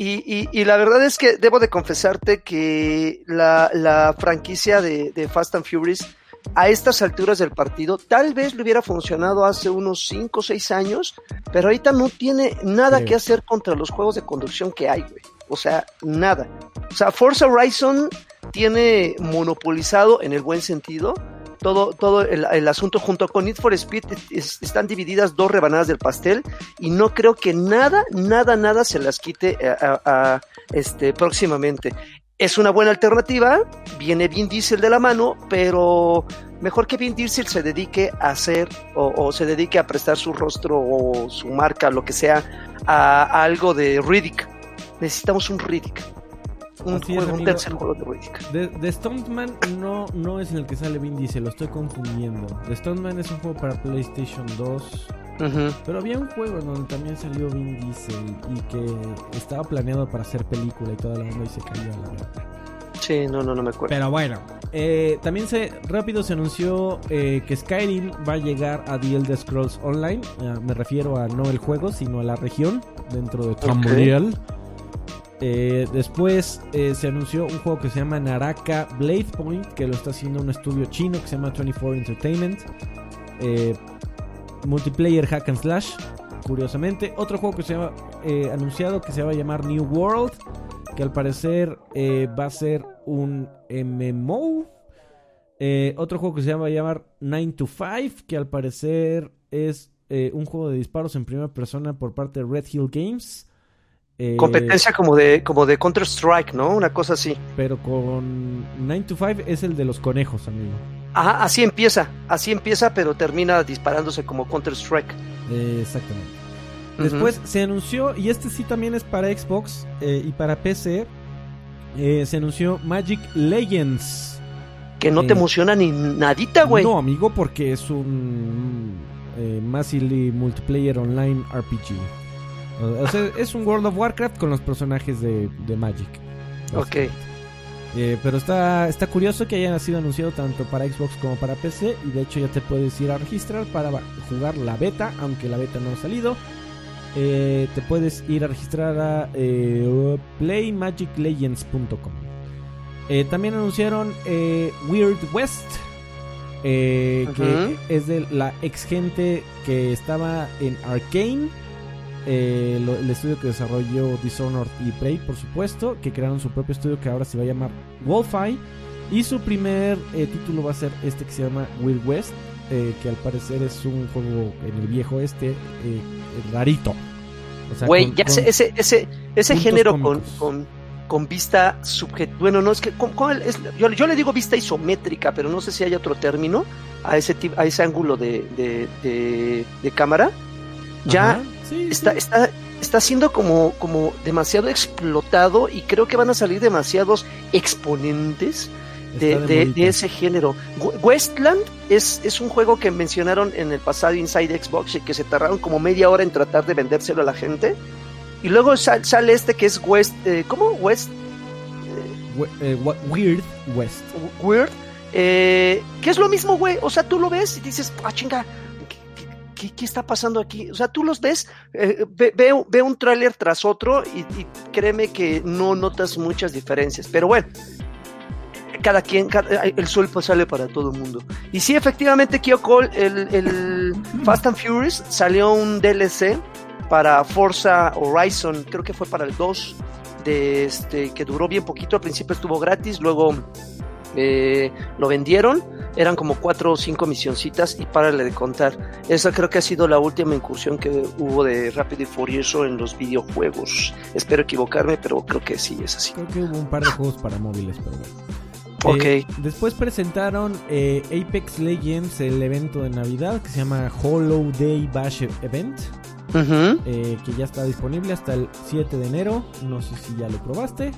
Y, y, y la verdad es que debo de confesarte que la, la franquicia de, de Fast and Furious a estas alturas del partido tal vez le hubiera funcionado hace unos 5 o 6 años, pero ahorita no tiene nada que hacer contra los juegos de conducción que hay, güey. O sea, nada. O sea, Forza Horizon tiene monopolizado en el buen sentido todo, todo el, asunto junto con Need for Speed es- están divididas dos rebanadas del pastel y no creo que nada, nada, nada se las quite a, a- este, próximamente. Es una buena alternativa, viene Vin Diesel de la mano, pero mejor que Vin Diesel se dedique a hacer o, o se dedique a prestar su rostro o su marca, lo que sea, a, a algo de Riddick. Necesitamos un Riddick. Un, es, juego, un amigo. tercer juego de Riddick. De, de Stuntman no, no es en el que sale Vin Diesel, lo estoy confundiendo. The Stuntman es un juego para PlayStation 2. Ujú. Pero había un juego en donde también salió Vin Diesel y que estaba planeado para hacer película y toda la onda y se cayó a la verdad. Sí, no, no, no me acuerdo. Pero bueno, Eh, también se rápido se anunció eh, que Skyrim va a llegar a The Elder Scrolls Online. Eh, me refiero a no el juego, sino a la región dentro de Tamriel. Eh, después eh, se anunció un juego que se llama Naraka Blade Point, que lo está haciendo un estudio chino que se llama 24 Entertainment. Eh, multiplayer hack and slash, curiosamente. Otro juego que se llama anunciado que se va a llamar New World, que al parecer va a ser un MMO. Otro juego que se va a llamar 9 to 5, que al parecer es un juego de disparos en primera persona por parte de Red Hill Games. Eh, Competencia como de, como de Counter Strike, ¿no? Una cosa así. Pero con 9 to 5 es el de los conejos, amigo. Ajá, así empieza, así empieza, pero termina disparándose como Counter Strike. Eh, exactamente. Después se anunció, y este sí también es para Xbox eh, y para PC, eh, se anunció Magic Legends. Que no te emociona ni nadita, güey. No, amigo, porque es un eh, Massively Multiplayer Online RPG. O sea, es un World of Warcraft con los personajes de, de Magic. ok. Eh, pero está, está curioso que haya sido anunciado tanto para Xbox como para PC. Y de hecho ya te puedes ir a registrar para jugar la beta, aunque la beta no ha salido. Eh, te puedes ir a registrar a eh, playmagiclegends.com. También anunciaron Weird West, que es de la ex gente que estaba en Arkane. Eh, lo- el estudio que desarrolló Dishonored y Prey, por supuesto, que crearon su propio estudio que ahora se va a llamar Wolfeye. Y su primer eh, título va a ser este que se llama Weird West, eh, que al parecer es un juego en el viejo este eh, rarito. O sea, Güey, con- ya con- sé, ese, ese, ese género con, cómicos. con, con vista subjetiva. Bueno, no es que. Yo, yo le digo vista isométrica, pero no sé si hay otro término a ese, a ese ángulo de, de, de- de cámara. Ya Ajá, sí, está, sí. está, está siendo como, como demasiado explotado y creo que van a salir demasiados exponentes de, de ese género. We- Westland es, es un juego que mencionaron en el pasado Inside Xbox y que se tardaron como media hora en tratar de vendérselo a la gente. Y luego sal- sale este que es West, eh, ¿cómo? West We- eh, Weird West. Weird. Eh, que es lo mismo, güey. O sea, tú lo ves y dices, ah, chinga, ¿qué, está pasando aquí? O sea, tú los ves, eh, ve, ve- ve un tráiler tras otro y, y créeme que no notas muchas diferencias. Pero bueno, cada quien, cada- el sol pues sale para todo el mundo. Y sí, efectivamente, Kyoko, el, el Fast and Furious salió un DLC para Forza Horizon, creo que fue para el 2, de este, que duró bien poquito, al principio estuvo gratis, luego eh, lo vendieron, eran como cuatro o cinco misioncitas y párale de contar. Esa creo que ha sido la última incursión que hubo de Rápido y Furioso en los videojuegos. Espero equivocarme, pero creo que sí es así. Creo que hubo un par de juegos para móviles, pero bueno. Ok. Eh, después presentaron eh, Apex Legends, el evento de Navidad que se llama Hollow Day Bash Event, eh, que ya está disponible hasta el 7 de enero. No sé si ya lo probaste.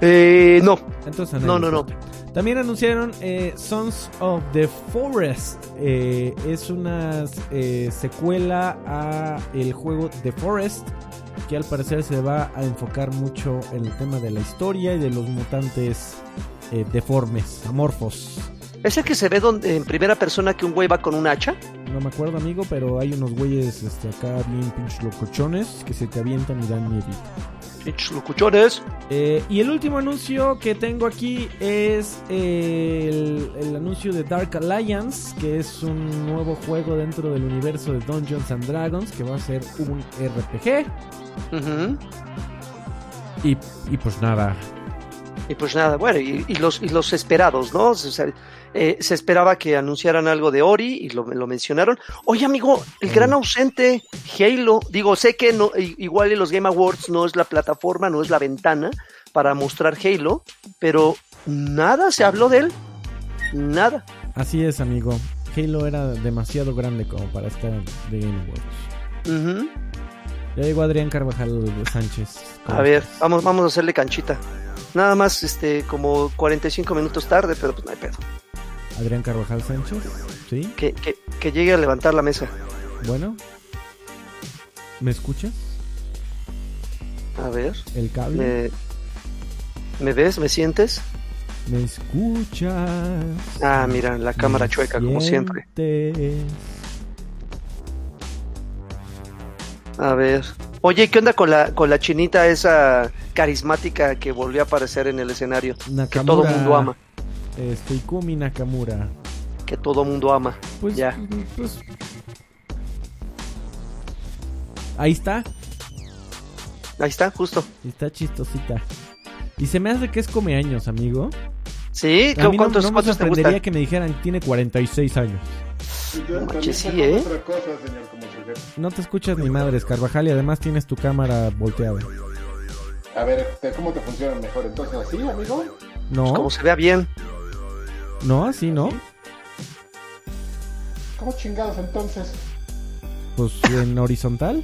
Eh, no, Entonces, no, no, no. También anunciaron eh, Sons of the Forest. Eh, es una eh, secuela a el juego The Forest que al parecer se va a enfocar mucho en el tema de la historia y de los mutantes eh, deformes, amorfos. ¿Es el que se ve donde, en primera persona que un güey va con un hacha? No me acuerdo, amigo, pero hay unos güeyes este, acá bien pinches locochones que se te avientan y dan miedo. Pinches locuchones. Eh, y el último anuncio que tengo aquí es el, el anuncio de Dark Alliance, que es un nuevo juego dentro del universo de Dungeons and Dragons, que va a ser un RPG. Y, y pues nada, Y pues nada, bueno, y, y los, y los esperados, ¿no? O sea, eh, se esperaba que anunciaran algo de Ori y lo, lo mencionaron. Oye, amigo, el gran ausente, Halo, digo, sé que no, igual en los Game Awards no es la plataforma, no es la ventana para mostrar Halo, pero nada se habló de él, nada. así es, amigo. Halo era demasiado grande como para estar de Game Awards. Ya llegó Adrián Carvajal Sánchez. ¿Cómo A ver, vamos, vamos a hacerle canchita. Nada más, este, como 45 minutos tarde, pero pues no hay pedo. Adrián Carvajal Sánchez, ¿sí? Que, que, que llegue a levantar la mesa. Bueno. ¿Me escuchas? A ver. ¿El cable? ¿Me, ¿Me ves? ¿Me sientes? Me escuchas. Ah, mira, la cámara me chueca, como siempre. A ver. Oye, ¿qué onda con la, con la chinita esa carismática que volvió a aparecer en el escenario? Que Nakamura. todo mundo ama. Este, Ikumi Nakamura. Que todo mundo ama. Pues, Ya. pues- Ahí está. Ahí está, justo. Está chistosita. Y se me hace que es come años, amigo. ¿Sí? A mí no, ¿Cuántos, no me cuántos te sorprendería gustan? que me dijeran tiene 46 años. No sí, ¿eh? otra cosa, señor, como su jefe. No te escuchas ni madres, Carvajal, y además tienes tu cámara volteada. A ver, ¿te- ¿cómo te funciona mejor? Entonces, ¿así, amigo? No, Como se vea bien. no, así no. ¿Cómo chingados entonces? Pues en horizontal.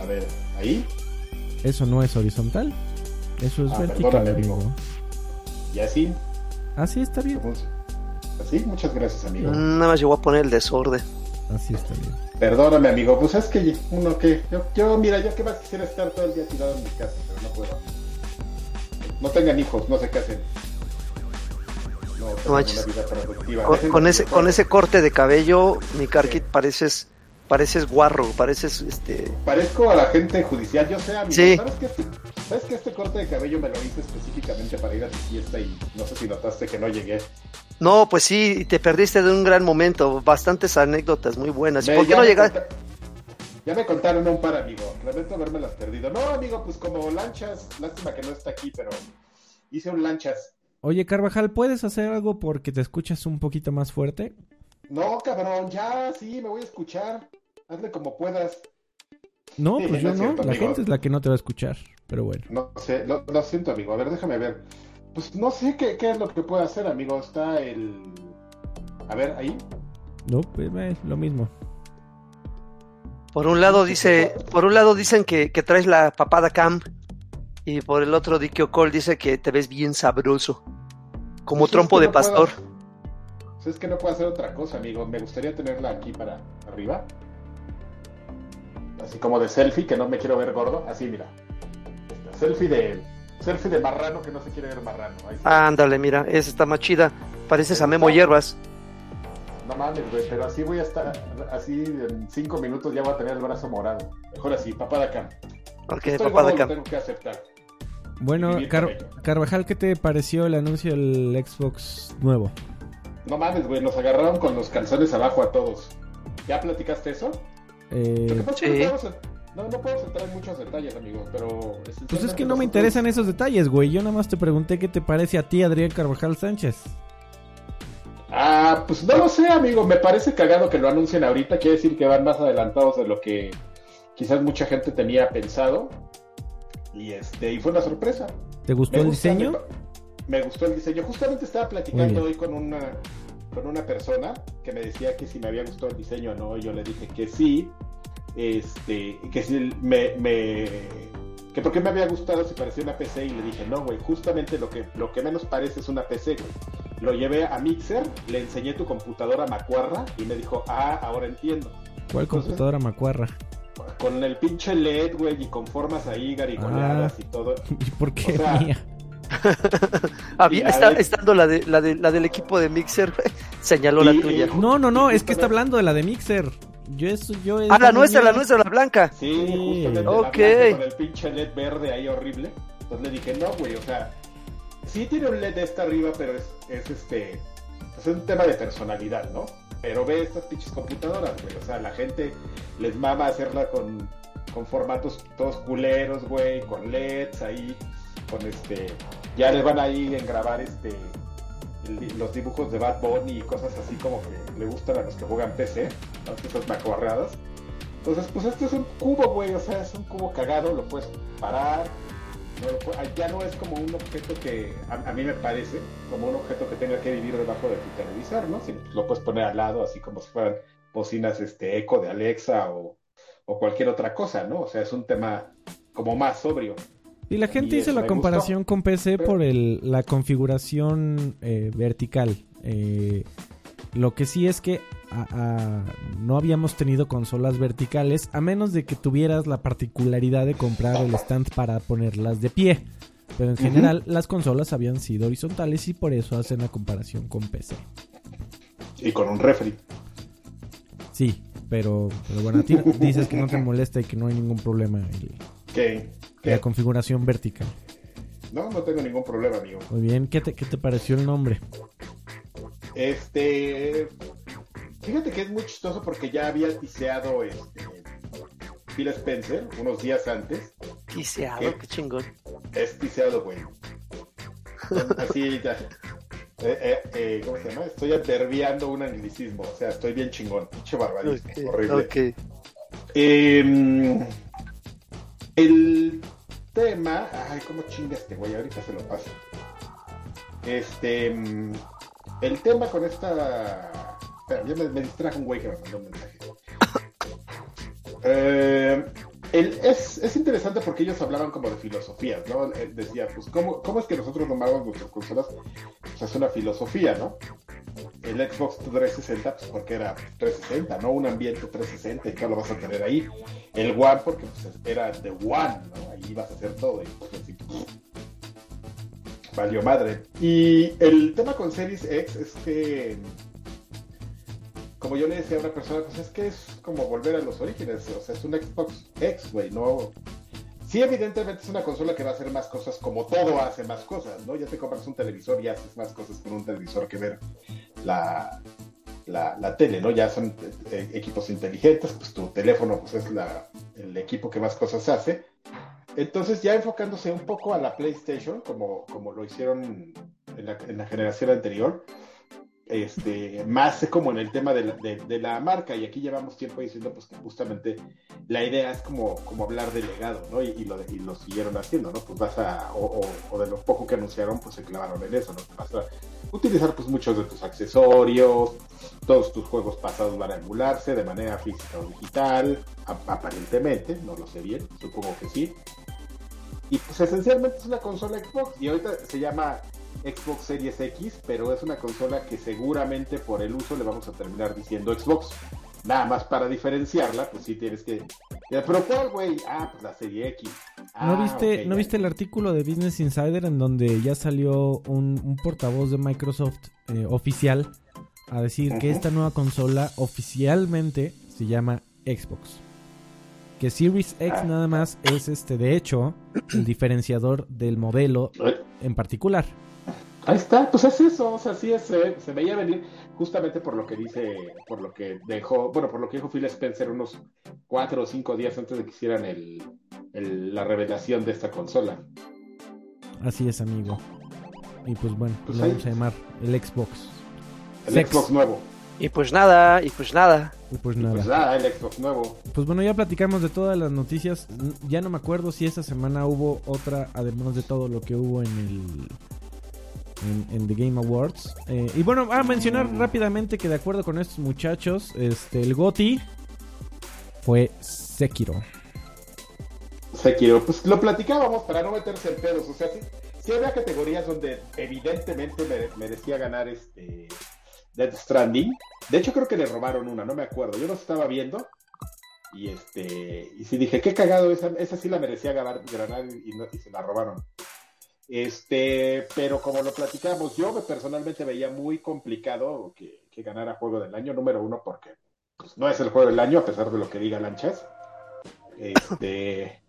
A ver, ¿ahí? Eso no es horizontal. Eso es Ah, vertical, perdóname, amigo. amigo. ¿Y así? Así está bien. ¿Cómo se- ¿Así? Muchas gracias, amigo. Mm, Nada más llegó a poner el desorden. Así está bien. Perdóname, amigo. Pues es que uno que... Yo, yo, mira, yo que más quisiera estar todo el día tirado en mi casa, pero no puedo. No tengan hijos, no sé qué hacen. No, manches. una vida productiva. Con, ese, con ese corte de cabello, mi Carkit, pareces, pareces guarro, pareces este. Parezco a la gente judicial, yo sé, amigo. Sí. ¿Sabes, que este, ¿Sabes que este corte de cabello me lo hice específicamente para ir a tu fiesta y no sé si notaste que no llegué? No, pues sí, te perdiste de un gran momento, bastantes anécdotas muy buenas. ¿Y Me- por qué ya no me llegaste? Ya me contaron un par, amigo. Lamento haberme perdido. No, amigo, pues como lanchas, lástima que no está aquí, pero hice un lanchas. Oye, Carvajal, ¿puedes hacer algo porque te escuchas un poquito más fuerte? No, cabrón, ya, sí, me voy a escuchar. Hazle como puedas. No, Sí, pues no yo no. La amigo. gente es la que no te va a escuchar. Pero bueno. No sé, lo, lo siento, amigo. A ver, déjame ver. Pues no sé qué, qué es lo que puedo hacer, amigo. Está el... A ver, ahí. No, pues lo mismo. Por un lado dice, por un lado dicen que, que traes la papada cam y por el otro Dikio Cole dice que te ves bien sabroso, como Pues es trompo que de no puedo- pues es que no puedo hacer otra cosa, amigo. Me gustaría tenerla aquí para arriba. Así como de selfie, que no me quiero ver gordo. Así, mira. Esta, selfie de selfie de marrano que no se quiere ver marrano. Ahí. Ándale, mira, esa está más chida. Pareces a Memo Hierbas. No mames, güey, pero así voy a estar. Así en cinco minutos ya voy a tener el brazo morado. Mejor así, papá de acá. Ok, Estoy gordo, lo cam. tengo que aceptar. Bueno, Car-. Carvajal, ¿qué te pareció el anuncio del Xbox nuevo? No mames, güey, nos agarraron con los calzones abajo a todos. ¿Ya platicaste eso? Lo que Eh, pasa es que Sí. no, podemos- no, no puedo entrar en muchos detalles, amigo, pero... pues es que no me interesan esos detalles, güey. Yo nada más te pregunté qué te parece a ti, Adrián Carvajal Sánchez. Ah, pues no lo sé, amigo. Me parece cagado que lo anuncien ahorita. Quiere decir que van más adelantados de lo que quizás mucha gente tenía pensado. Y este, y fue una sorpresa. ¿Te gustó Me el gusta, diseño? Me, me gustó el diseño. Justamente estaba platicando hoy con una con una persona que me decía que si me había gustado el diseño o no. Yo le dije que sí. Este, que si me, me que por qué me había gustado si parecía una PC y le dije, no, güey, justamente lo que, lo que menos parece es una PC, güey. Lo llevé a Mixer, le enseñé tu computadora macuarra y me dijo, ah, ahora entiendo. ¿Cuál computadora macuarra? Con el pinche LED, güey, y con formas ahí garigoleadas Ah. y todo. ¿Y por qué O sea, mía? Había, está- de- estando la, de, la, de, la del equipo de Mixer, señaló la tuya. No, no, no, es que está hablando de la de Mixer. Yo eso, yo Ah, la nuestra, la nuestra, la blanca. Sí, Sí. Ok. con el pinche LED verde ahí horrible. Entonces le dije, no, güey, o sea, sí tiene un LED de esta arriba, pero es, es este, es un tema de personalidad, ¿no? Pero ve estas pinches computadoras, güey, o sea, la gente les mama hacerla con, con formatos todos culeros, güey, con LEDs ahí, con este, ya les van ahí en grabar este, los dibujos de Bad Bunny y cosas así como que le gustan a los que juegan PC, ¿no? esas macuarradas. Entonces, pues este es un cubo, güey, o sea, es un cubo cagado, lo puedes parar. ya no es como un objeto que, a, a mí me parece, como un objeto que tenga que vivir debajo de tu televisor, ¿no? Lo puedes poner al lado, así como si fueran bocinas este, eco de Alexa o, o cualquier otra cosa, ¿no? O sea, es un tema como más sobrio. Y la gente Y hizo la comparación gustó. con PC por el, la configuración eh, vertical. Eh, lo que sí es que a- a- no habíamos tenido consolas verticales a menos de que tuvieras la particularidad de comprar el stand para ponerlas de pie. Pero en general las consolas habían sido horizontales y por eso hacen la comparación con PC. Y con un refri. Sí, pero, pero bueno, a ti dices que no te molesta y que no hay ningún problema en ¿Qué? la configuración vertical. No, no tengo ningún problema, amigo. Muy bien, ¿qué te, qué te pareció el nombre? Este. Fíjate que es muy chistoso porque ya había tiseado este, Phil Spencer unos días antes. Tiseado, ¿Qué? qué chingón. Es tiseado, güey. Así ya. Eh, eh, eh, ¿Cómo se llama? Estoy adverbiando un anglicismo. O sea, estoy bien chingón. Pinche barbarismo. Horrible. ok. Eh, el tema. Ay, ¿cómo chinga este güey? Ahorita se lo paso. Este. mm, El tema con esta. Espera, ya me, me distrajo un güey que me mandó un mensaje. Eh, es, es interesante porque ellos hablaban como de filosofías, ¿no? Eh, Decía, pues, ¿cómo, ¿cómo es que nosotros nombramos nuestras consolas? Pues es una filosofía, ¿no? El Xbox 360, pues porque era 360, ¿no? Un ambiente 360 y todo lo vas a tener ahí. El One, porque pues, era de One, ¿no? Ahí ibas a hacer todo y pues así, pff, valió madre. Y el tema con Series X es que, como yo le decía a una persona, pues es que es como volver a los orígenes, o sea, es un Xbox X, güey, no... Sí, evidentemente es una consola que va a hacer más cosas como todo hace más cosas, ¿no? Ya te compras un televisor y haces más cosas con un televisor que ver la, la, tele, ¿no? Ya son eh, equipos inteligentes, pues tu teléfono pues es la, el equipo que más cosas hace. Entonces ya enfocándose un poco a la PlayStation, como, como lo hicieron en la generación anterior, este, más como en el tema de la, marca, y aquí llevamos tiempo diciendo pues que justamente la idea es como, hablar de legado, ¿no? Y, lo, y lo siguieron haciendo, ¿no? Pues vas a, o, de lo poco que anunciaron, pues se clavaron en eso, ¿no? Vas a utilizar pues muchos de tus accesorios, todos tus juegos pasados van a emularse de manera física o digital, aparentemente, no lo sé bien, supongo que sí. Y pues esencialmente es una consola Xbox, y ahorita se llama Xbox Series X, pero es una consola que seguramente por el uso le vamos a terminar diciendo Xbox. Nada más para diferenciarla, pues sí tienes que... ¿Pero cuál, güey? Ah, pues la serie X. ¿No Ah, viste, ¿no viste el artículo de Business Insider en donde ya salió un, un portavoz de Microsoft eh, oficial a decir que esta nueva consola oficialmente se llama Xbox? Que Series X Ah. nada más es este, de hecho, el diferenciador del modelo Eh, en particular. Ahí está, pues es eso, o sea, sí es, se, se veía venir justamente por lo que dice, por lo que dejó, bueno, por lo que dijo Phil Spencer unos cuatro o cinco días antes de que hicieran el, el- la revelación de esta consola. Así es, amigo. Y pues bueno, Pues le ahí- vamos a llamar el Xbox. El Sex. Xbox nuevo. Y pues nada, y pues nada. Y pues Y nada. Pues nada, el Xbox nuevo. Pues bueno, ya platicamos de todas las noticias. Ya no me acuerdo si esta semana hubo otra, además de todo lo que hubo en el. En, en The Game Awards. Eh, y bueno, a mencionar rápidamente que de acuerdo con estos muchachos, este, el GOTI fue Sekiro. Sekiro, pues lo platicábamos para no meterse en pedos, o sea, sí, sí había categorías donde evidentemente mere- merecía ganar este Death Stranding. De hecho creo que le robaron una, no me acuerdo. Yo los estaba viendo y este y sí dije, qué cagado, esa, esa sí la merecía ganar, y se la robaron. Este, pero como lo platicamos, yo personalmente veía muy complicado que, que ganara juego del año número uno porque pues, no es el juego del año a pesar de lo que diga Lanchas. Este,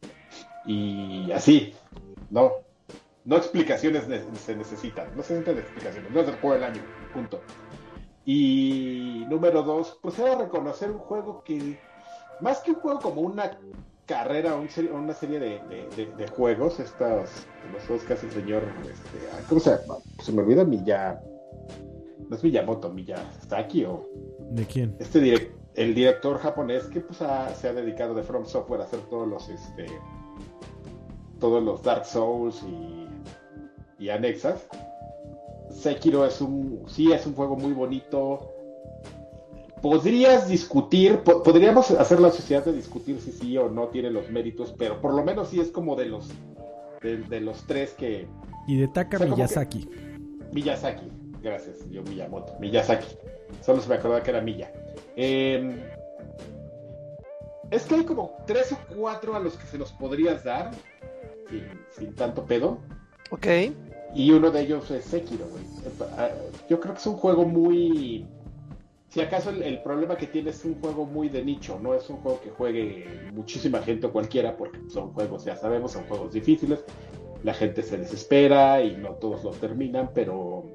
y así, no, no explicaciones ne- se necesitan, no se necesitan explicaciones, no es el juego del año, punto. Y número dos, pues era reconocer un juego que, más que un juego como una carrera, un una serie de, de- de- de juegos, estos, los juegos que hace el señor, este, ¿cómo se llama? Se me olvida Milla, no es Miyamoto, Miyazaki o ¿De quién? este el director japonés que pues ha- se ha dedicado de From Software a hacer todos los este todos los Dark Souls y, y anexas Sekiro es un sí es un juego muy bonito podrías discutir po- podríamos hacer la sociedad de discutir si sí o no tiene los méritos pero por lo menos sí es como de los de, de los tres que Y de Taka O sea, como Miyazaki. Miyazaki, gracias, yo Miyamoto, Miyazaki. Solo se me acordaba que era Miya. Eh, es que hay como tres o cuatro a los que se los podrías dar sin, sin tanto pedo. Ok. Y uno de ellos es Sekiro, güey. Yo creo que es un juego muy... Si acaso el, problema que tiene es un juego muy de nicho, no es un juego que juegue muchísima gente o cualquiera, porque son juegos, ya sabemos, son juegos difíciles, la gente se desespera y no todos lo terminan, pero,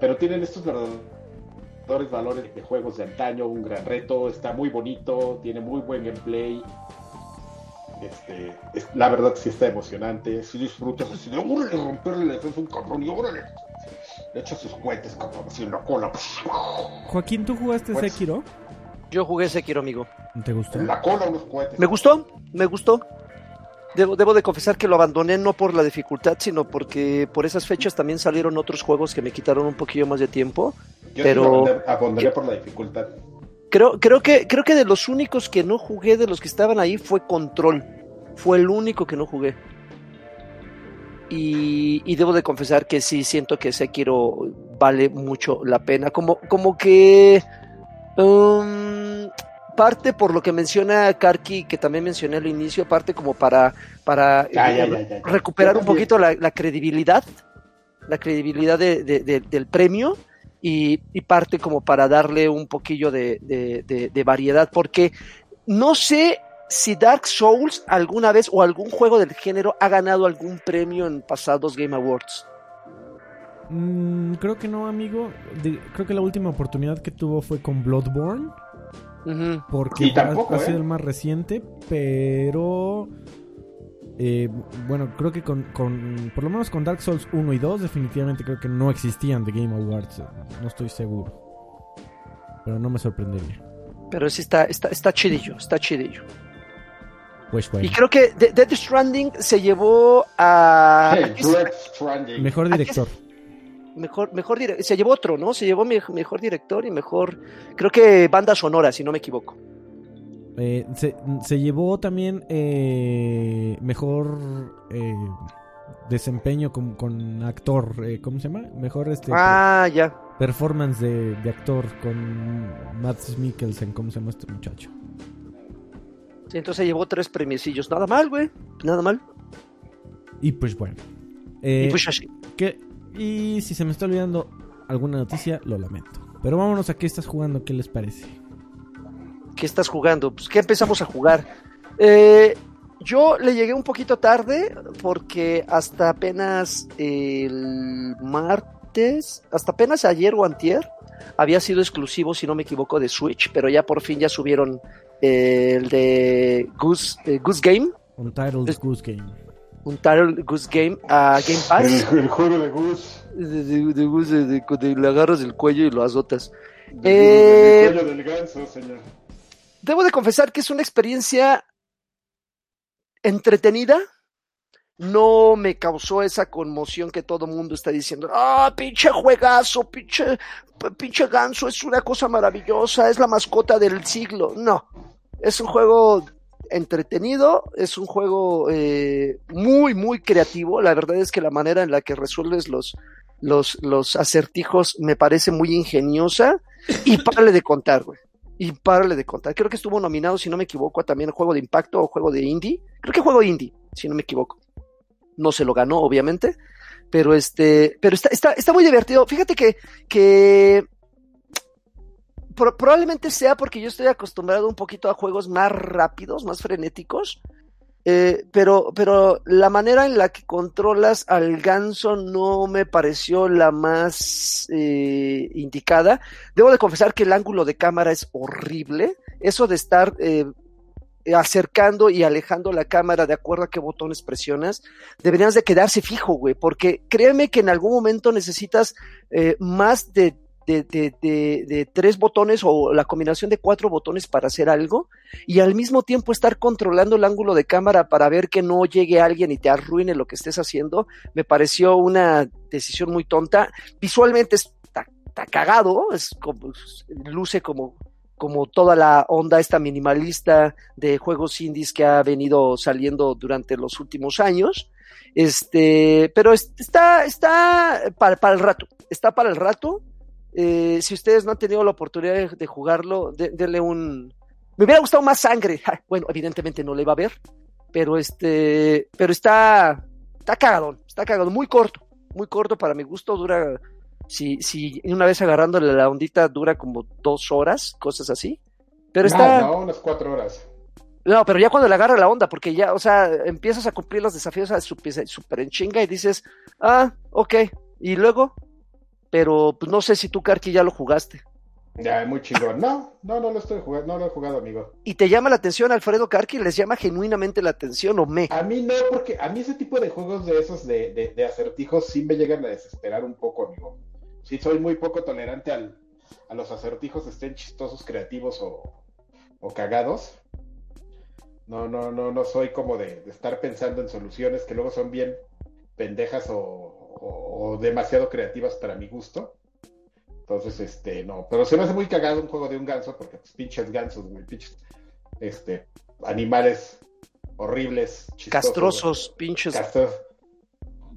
pero tienen estos verdaderos valores de juegos de antaño, un gran reto, está muy bonito, tiene muy buen gameplay, este, es, la verdad sí está emocionante, si disfrutas así de órale, romperle la defensa un cabrón y órale, le echa sus cohetes, así en la cola. Joaquín, ¿tú jugaste Pues- Sekiro? Yo jugué Sekiro, amigo. ¿Te gustó? La cola unos cohetes. Me gustó, me gustó. Debo, debo de confesar que lo abandoné no por la dificultad, sino porque por esas fechas también salieron otros juegos que me quitaron un poquillo más de tiempo. Yo pero- sí lo abandoné- abandoné por la dificultad. Creo, creo que, creo que de los únicos que no jugué de los que estaban ahí fue Control. Fue el único que no jugué. Y, y debo de confesar que sí siento que Sekiro vale mucho la pena. Como, como que um, parte por lo que menciona Karki, que también mencioné al inicio, parte como para, para Ya, ya, eh, ya, ya, ya. recuperar un poquito la, la credibilidad, la credibilidad de- de- de- del premio y, y parte como para darle un poquillo de variedad, porque no sé si Dark Souls alguna vez o algún juego del género ha ganado algún premio en pasados Game Awards. Mm, creo que no, amigo. De- creo que la última oportunidad que tuvo fue con Bloodborne. Porque Y tampoco, ha, ha ¿eh? sido el más reciente, pero... eh, bueno, creo que con, con... Por lo menos con Dark Souls 1 y 2 definitivamente creo que no existían de Game Awards. eh, No estoy seguro. Pero no me sorprendería. Pero sí está, está, está chidillo, está chidillo. Pues bueno. Y creo que De- Death Stranding se llevó a... Hey, ¿a qué- Dread Stranding. Mejor ¿a qué director. Mejor, mejor dire- se llevó otro, ¿no? Se llevó me- mejor director y mejor, creo que banda sonora, si no me equivoco. Eh, se, se llevó también eh, mejor eh, desempeño con, con actor. eh, ¿Cómo se llama? Mejor este Ah, ya. performance de, de actor con Mads Mikkelsen. ¿Cómo se llama este muchacho? Entonces llevó tres premiecillos. Nada mal, güey. Nada mal. Y pues bueno. Eh, y pues así. que- y si se me está olvidando alguna noticia, lo lamento. Pero vámonos a qué estás jugando, ¿qué les parece? ¿Qué estás jugando? Pues, ¿qué empezamos a jugar? Eh, yo le llegué un poquito tarde porque hasta apenas el martes, hasta apenas ayer o antier, había sido exclusivo, si no me equivoco, de Switch, pero ya por fin ya subieron eh, el de Goose, eh, Goose Game, Untitled Es- Goose Game. un Title Goose Game a Game Pass. El, el juego de Gus. De, de- de Goose, de- de- de- le agarras el cuello y lo azotas. Del, Eh, cuello del ganso, señor. Debo de confesar que es una experiencia entretenida. No me causó esa conmoción que todo mundo está diciendo. Ah, pinche juegazo, pinche, pinche ganso, es una cosa maravillosa, es la mascota del siglo. No, es un juego entretenido, es un juego eh, muy, muy creativo. La verdad es que la manera en la que resuelves los, los, los acertijos me parece muy ingeniosa. Y párale de contar, güey. Y párale de contar. Creo que estuvo nominado, si no me equivoco, a juego de impacto o juego de indie. Creo que juego indie, si no me equivoco. No se lo ganó, obviamente. Pero este, pero está, está, está muy divertido. Fíjate que, que pro- probablemente sea porque yo estoy acostumbrado un poquito a juegos más rápidos, más frenéticos. Eh, pero, pero la manera en la que controlas al ganso no me pareció la más eh, indicada. Debo de confesar que el ángulo de cámara es horrible. Eso de estar eh, acercando y alejando la cámara de acuerdo a qué botones presionas, deberías de quedarse fijo, güey, porque créeme que en algún momento necesitas eh, más de tres botones o la combinación de cuatro botones para hacer algo y al mismo tiempo estar controlando el ángulo de cámara para ver que no llegue alguien y te arruine lo que estés haciendo, me pareció una decisión muy tonta. Visualmente está, está cagado, es como, luce como, como toda la onda esta minimalista de juegos indies que ha venido saliendo durante los últimos años. Este, pero es- está, está para, el rato, está para el rato. Eh, si ustedes no han tenido la oportunidad de, jugarlo, de- denle un, me hubiera gustado más sangre. Bueno, evidentemente no le va a ver, pero este, pero está, está cagado, está cagado, muy corto, muy corto para mi gusto, dura, si, si una vez agarrándole la ondita dura como dos horas, cosas así. Pero está... No, unas cuatro horas. No, pero ya cuando le agarra la onda, porque ya, o sea, empiezas a cumplir los desafíos a súper en chinga y dices, ah, ok, y luego, pero pues no sé si tú, Karki, ya lo jugaste. Ya, muy chingón. No, no, no lo estoy jugando, no lo he jugado, amigo. ¿Y te llama la atención Alfredo Karki? ¿Les llama genuinamente la atención o me? A mí no, porque a mí ese tipo de juegos de esos de, de, de acertijos sí me llegan a desesperar un poco, amigo. Sí, soy muy poco tolerante al, a los acertijos, estén chistosos, creativos o, o cagados. No, no, no, no soy como de, de, estar pensando en soluciones que luego son bien pendejas o, o, o, demasiado creativas para mi gusto. Entonces, este, no. Pero se me hace muy cagado un juego de un ganso, porque pues, pinches gansos, güey, pinches este, animales horribles, chistosos, castrosos, pinches.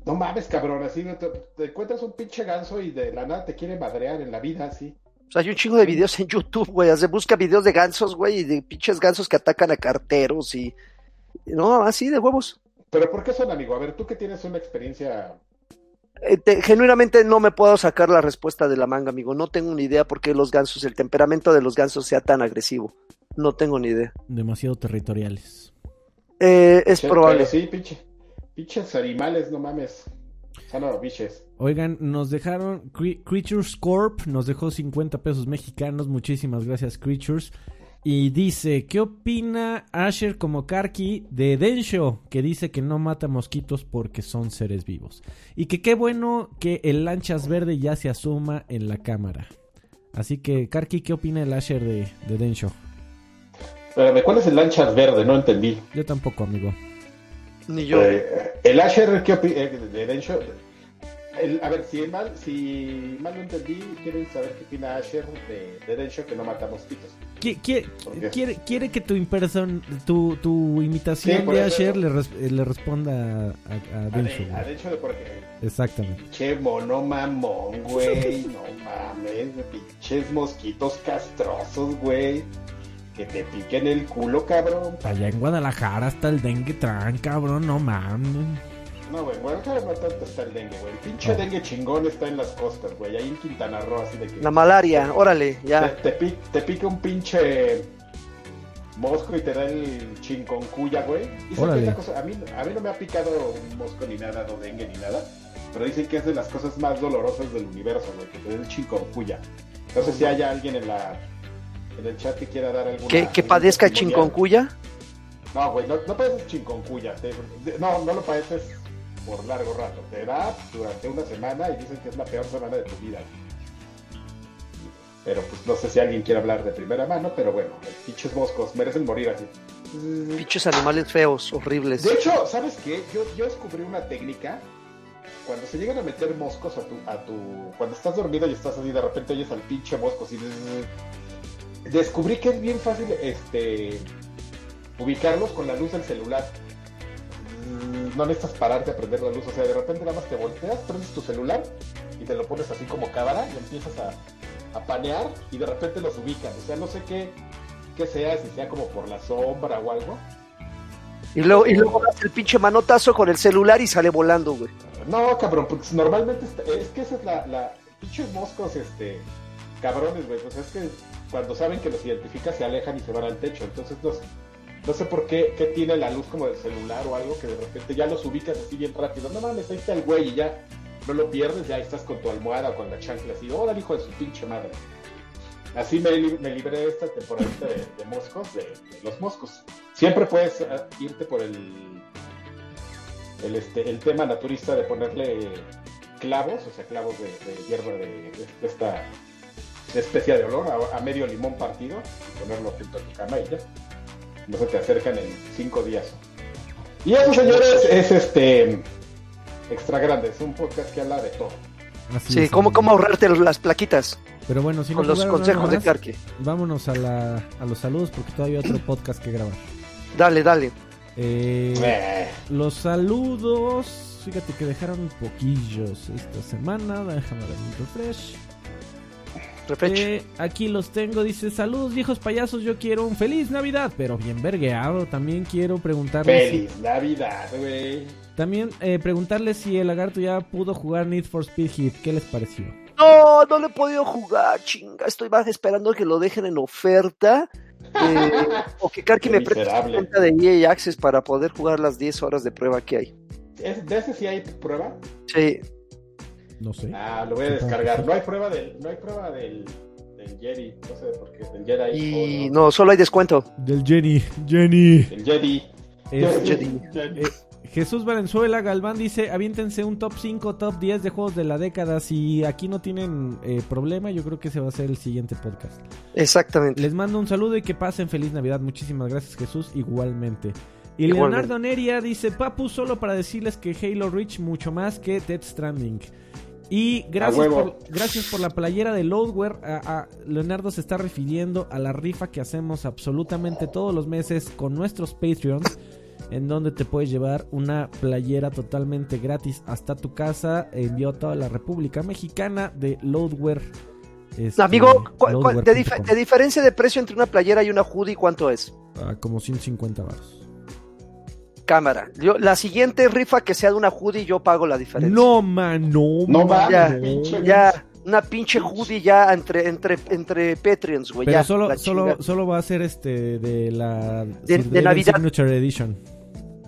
No mames, cabrón, así te, te, encuentras un pinche ganso y de la nada te quiere madrear en la vida, así. O sea, hay un chingo de videos en YouTube, güey. Se busca videos de gansos, güey, y de pinches gansos que atacan a carteros y. No, así de huevos. Pero ¿por qué son, amigo? A ver, tú que tienes una experiencia. Eh, te, genuinamente no me puedo sacar la respuesta de la manga, amigo. No tengo ni idea por qué los gansos, el temperamento de los gansos sea tan agresivo. No tengo ni idea. Demasiado territoriales. Eh, es sí, probable. Sí, pinche. Pinches animales, no mames. Son biches. Oigan, nos dejaron. Creatures Corp nos dejó 50 pesos mexicanos. Muchísimas gracias, Creatures. Y dice: ¿Qué opina Asher como Karki de Densho? Que dice que no mata mosquitos porque son seres vivos. Y que qué bueno que el lanchas verde ya se asuma en la cámara. Así que, Karki, ¿qué opina el Asher de, de Densho? Espérame, ¿cuál es el lanchas verde? No entendí. Yo tampoco, amigo. Ni yo. Eh, el Asher, ¿qué opina? Eh, de Densho. El, a ver, si mal, si mal no entendí, quieren saber qué opina Asher de, de que no mata mosquitos. Quiere, quiere, quiere que tu, imperson, tu, tu imitación sí, de Asher le, res, le, responda a, a Densho. A, a Densho de por qué. Exactamente. Che, mono mamón, güey. no mames, pinches mosquitos castrosos, güey. Que te piquen el culo, cabrón. Allá en Guadalajara está el dengue tran, cabrón, no mames. No, güey, Guadalajara no tanto está el dengue, güey. El pinche oh. dengue chingón está en las costas, güey. Ahí en Quintana Roo, así de que. La malaria, órale, ya. Te, te, pica, te pica un pinche mosco y te da el chingoncuya, güey. Esa cosa, a mí, a mí no me ha picado un mosco ni nada, no dengue ni nada. Pero dicen que es de las cosas más dolorosas del universo, güey, que te da el chingoncuya. Entonces, si hay alguien en la en el chat que quiera dar alguna. ¿Que, que padezca chingoncuya? No, güey, no, no padeces chingoncuya. Te, no, no lo padeces por largo rato. Te da durante una semana y dicen que es la peor semana de tu vida. Pero pues no sé si alguien quiere hablar de primera mano, pero bueno, pinches moscos merecen morir así. Pinches animales feos, horribles. De hecho, ¿sabes qué? Yo, yo descubrí una técnica. Cuando se llegan a meter moscos a tu, a tu. Cuando estás dormido y estás así, de repente oyes al pinche mosco así. Descubrí que es bien fácil este ubicarlos con la luz del celular no necesitas pararte a prender la luz, o sea, de repente nada más te volteas, prendes tu celular y te lo pones así como cámara y empiezas a, a panear y de repente los ubicas, o sea, no sé qué, qué sea, si sea como por la sombra o algo. Y luego, y luego das el pinche manotazo con el celular y sale volando, güey. No, cabrón, porque normalmente es que esa es la, la pinches moscos, este, cabrones, güey, pues es que cuando saben que los identificas se alejan y se van al techo, entonces no sé por qué, tiene la luz como del celular o algo que de repente ya los ubicas así bien rápido. No mames, ahí está el güey y ya no lo pierdes, ya estás con tu almohada o con la chancla así. Hola, hijo de su pinche madre. Así me, libré de esta temporadita de, moscos, de, los moscos. Siempre puedes uh, irte por el, el, este, el tema naturista de ponerle clavos, o sea, clavos de, hierba de, esta de especia de olor a, a, medio limón partido y ponerlo junto a tu cama y ya no se te acercan en cinco días. Y eso, señores, es este extra grande, es un podcast que habla de todo. Así sí, cómo, cómo ahorrarte las plaquitas. Pero bueno, si con los consejos más, de Karki. Vámonos a, la, a los saludos porque todavía hay otro podcast que grabar. Dale, dale. Eh, eh. Los saludos, fíjate que dejaron poquillos esta semana. Déjame ver un refresh. Refresh. Eh, aquí los tengo, dice, saludos viejos payasos, yo quiero un feliz Navidad, pero bien vergueado. También quiero preguntarle si, Feliz Navidad, güey. también eh, preguntarle si el lagarto ya pudo jugar Need for Speed Hit, ¿qué les pareció? No, no lo he podido jugar, chinga. Estoy más esperando que lo dejen en oferta. eh, o que Karki me preste su cuenta de EA Access para poder jugar las 10 horas de prueba que hay. ¿Es- ¿De ese sí hay prueba? Sí. No sé. Ah, lo voy a descargar. No hay prueba del, no hay prueba del, del Jedi. No sé por qué. Del Jedi. Y o no, solo hay descuento. Del Jenny, Jenny. Del Jedi. Jedi. Jedi. eh, Jesús Valenzuela Galván dice, aviéntense un top 5, top 10 de juegos de la década. Si aquí no tienen eh, problema, yo creo que ese va a ser el siguiente podcast. Exactamente. Les mando un saludo y que pasen feliz Navidad. Muchísimas gracias Jesús, igualmente. Y Igualmente. Leonardo Neria dice, Papu, solo para decirles que Halo Reach mucho más que Death Stranding. Y gracias por, gracias por la playera de Loadware. A- a- Leonardo se está refiriendo a la rifa que hacemos absolutamente todos los meses con nuestros Patreons. En donde te puedes llevar una playera totalmente gratis hasta tu casa. Envió a toda la República Mexicana de Loadware. este, Amigo, ¿cu- cu- de, dif- de diferencia de precio entre una playera y una hoodie, ¿cuánto es? Ah, como 150 baros. Cámara. Yo, la siguiente rifa que sea de una hoodie, yo pago la diferencia. No, man, no, No man, ya, pinche. Ya, una pinche hoodie ya entre, entre, entre Patreons, güey. Pero ya, solo, solo, solo va a ser este de la De- de Devil Navidad. Signature Edition.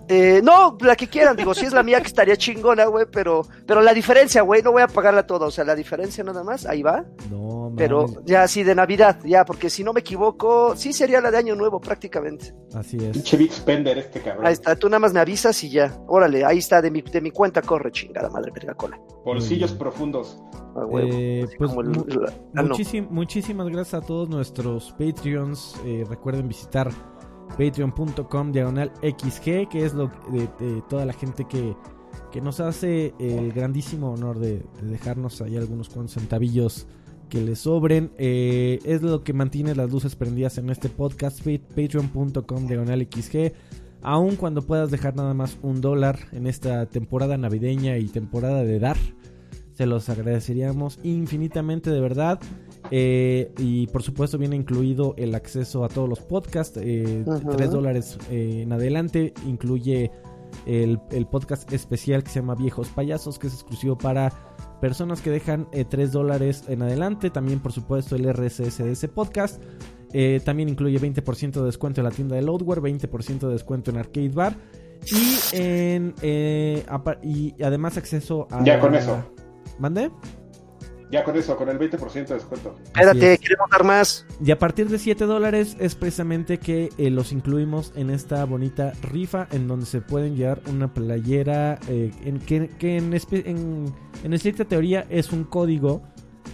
Eh, no, la que quieran, digo, si es la mía que estaría chingona, güey, pero, pero la diferencia, güey, no voy a pagarla toda, o sea, la diferencia nada más, ahí va, No, pero mames, ya sí de Navidad, ya, porque si no me equivoco, sí sería la de Año Nuevo prácticamente. así es. Pinche Big Spender este cabrón. Ahí está, tú nada más me avisas y ya, órale, ahí está, de mi, de mi cuenta corre, chingada madre, verga cola. Bolsillos profundos. Ah, huevo. Eh, Así pues, como el- mu- la- ah, no. muchísimas gracias a todos nuestros Patreons. Eh, recuerden visitar patreon.com diagonal XG, que es lo de, toda la gente que, que nos hace el grandísimo honor de, de dejarnos ahí algunos cuantos centavillos que les sobren. Eh, es lo que mantiene las luces prendidas en este podcast. pa- Patreon.com diagonal XG. Aun cuando puedas dejar nada más un dólar en esta temporada navideña y temporada de dar, se los agradeceríamos infinitamente de verdad. Eh, y por supuesto viene incluido el acceso a todos los podcasts. Eh, Ujú. 3 dólares eh, en adelante. Incluye el, el podcast especial que se llama Viejos Payasos, que es exclusivo para personas que dejan eh, 3 dólares en adelante. También por supuesto el RSS de ese podcast. Eh, también incluye 20% de descuento en la tienda de Loadware, 20% de descuento en Arcade Bar. Y, en, eh, y además acceso a... Ya con eso. ¿Mande? Ya con eso, con el 20% de descuento. Espérate, es. queremos dar más. Y a partir de 7 dólares es precisamente que eh, los incluimos en esta bonita rifa en donde se pueden llevar una playera eh, en, que, que en, espe- en, en estricta teoría es un código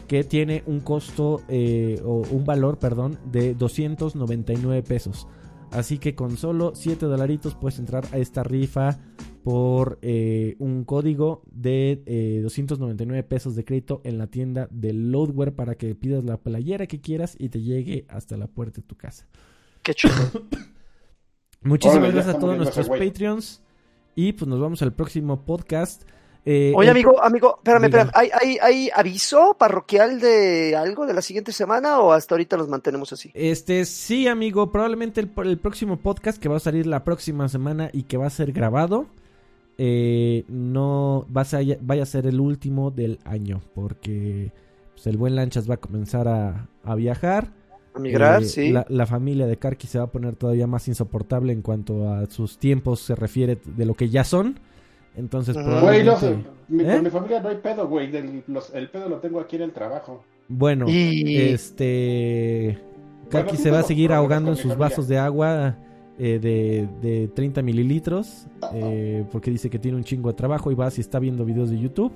que tiene un costo eh, o un valor, perdón, de 299 pesos. Así que con solo 7 dolaritos puedes entrar a esta rifa por eh, un código de eh, 299 pesos de crédito en la tienda de Loadware para que pidas la playera que quieras y te llegue hasta la puerta de tu casa. Qué chulo. Muchísimas gracias a todos nuestros güey. Patreons y pues nos vamos al próximo podcast. Eh, Oye, el- amigo, amigo, espérame, Diga. espérame. ¿Hay, hay, ¿Hay aviso parroquial de algo de la siguiente semana o hasta ahorita los mantenemos así? Este, sí, amigo, probablemente el, el próximo podcast que va a salir la próxima semana y que va a ser grabado, eh, no va a ser- vaya a ser el último del año, porque pues, el buen Lanchas va a comenzar a, a viajar. A migrar, Eh, sí. La, la familia de Karki se va a poner todavía más insoportable en cuanto a sus tiempos se refiere de lo que ya son. Entonces, Ujú. Güey, no sé. Mi, ¿Eh? Con mi familia no hay pedo, güey. del- los- el pedo lo tengo aquí en el trabajo. Bueno, Y este. Karki Bueno, se va a seguir ahogando en sus familia. vasos de agua eh, de, de 30 mililitros. eh, porque dice que tiene un chingo de trabajo y va si está viendo videos de YouTube.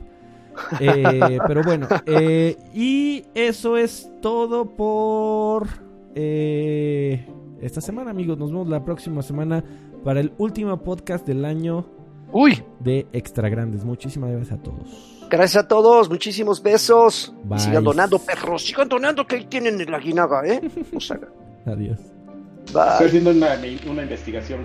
Eh, pero bueno, y eso es todo por esta semana, amigos. Nos vemos la próxima semana para el último podcast del año Uy, de Extra Grandes. Muchísimas gracias a todos. gracias a todos, muchísimos besos. Bye. Sigan donando, perros, sigan donando que ahí tienen la guinaga, ¿eh? O Estoy haciendo una, investigación.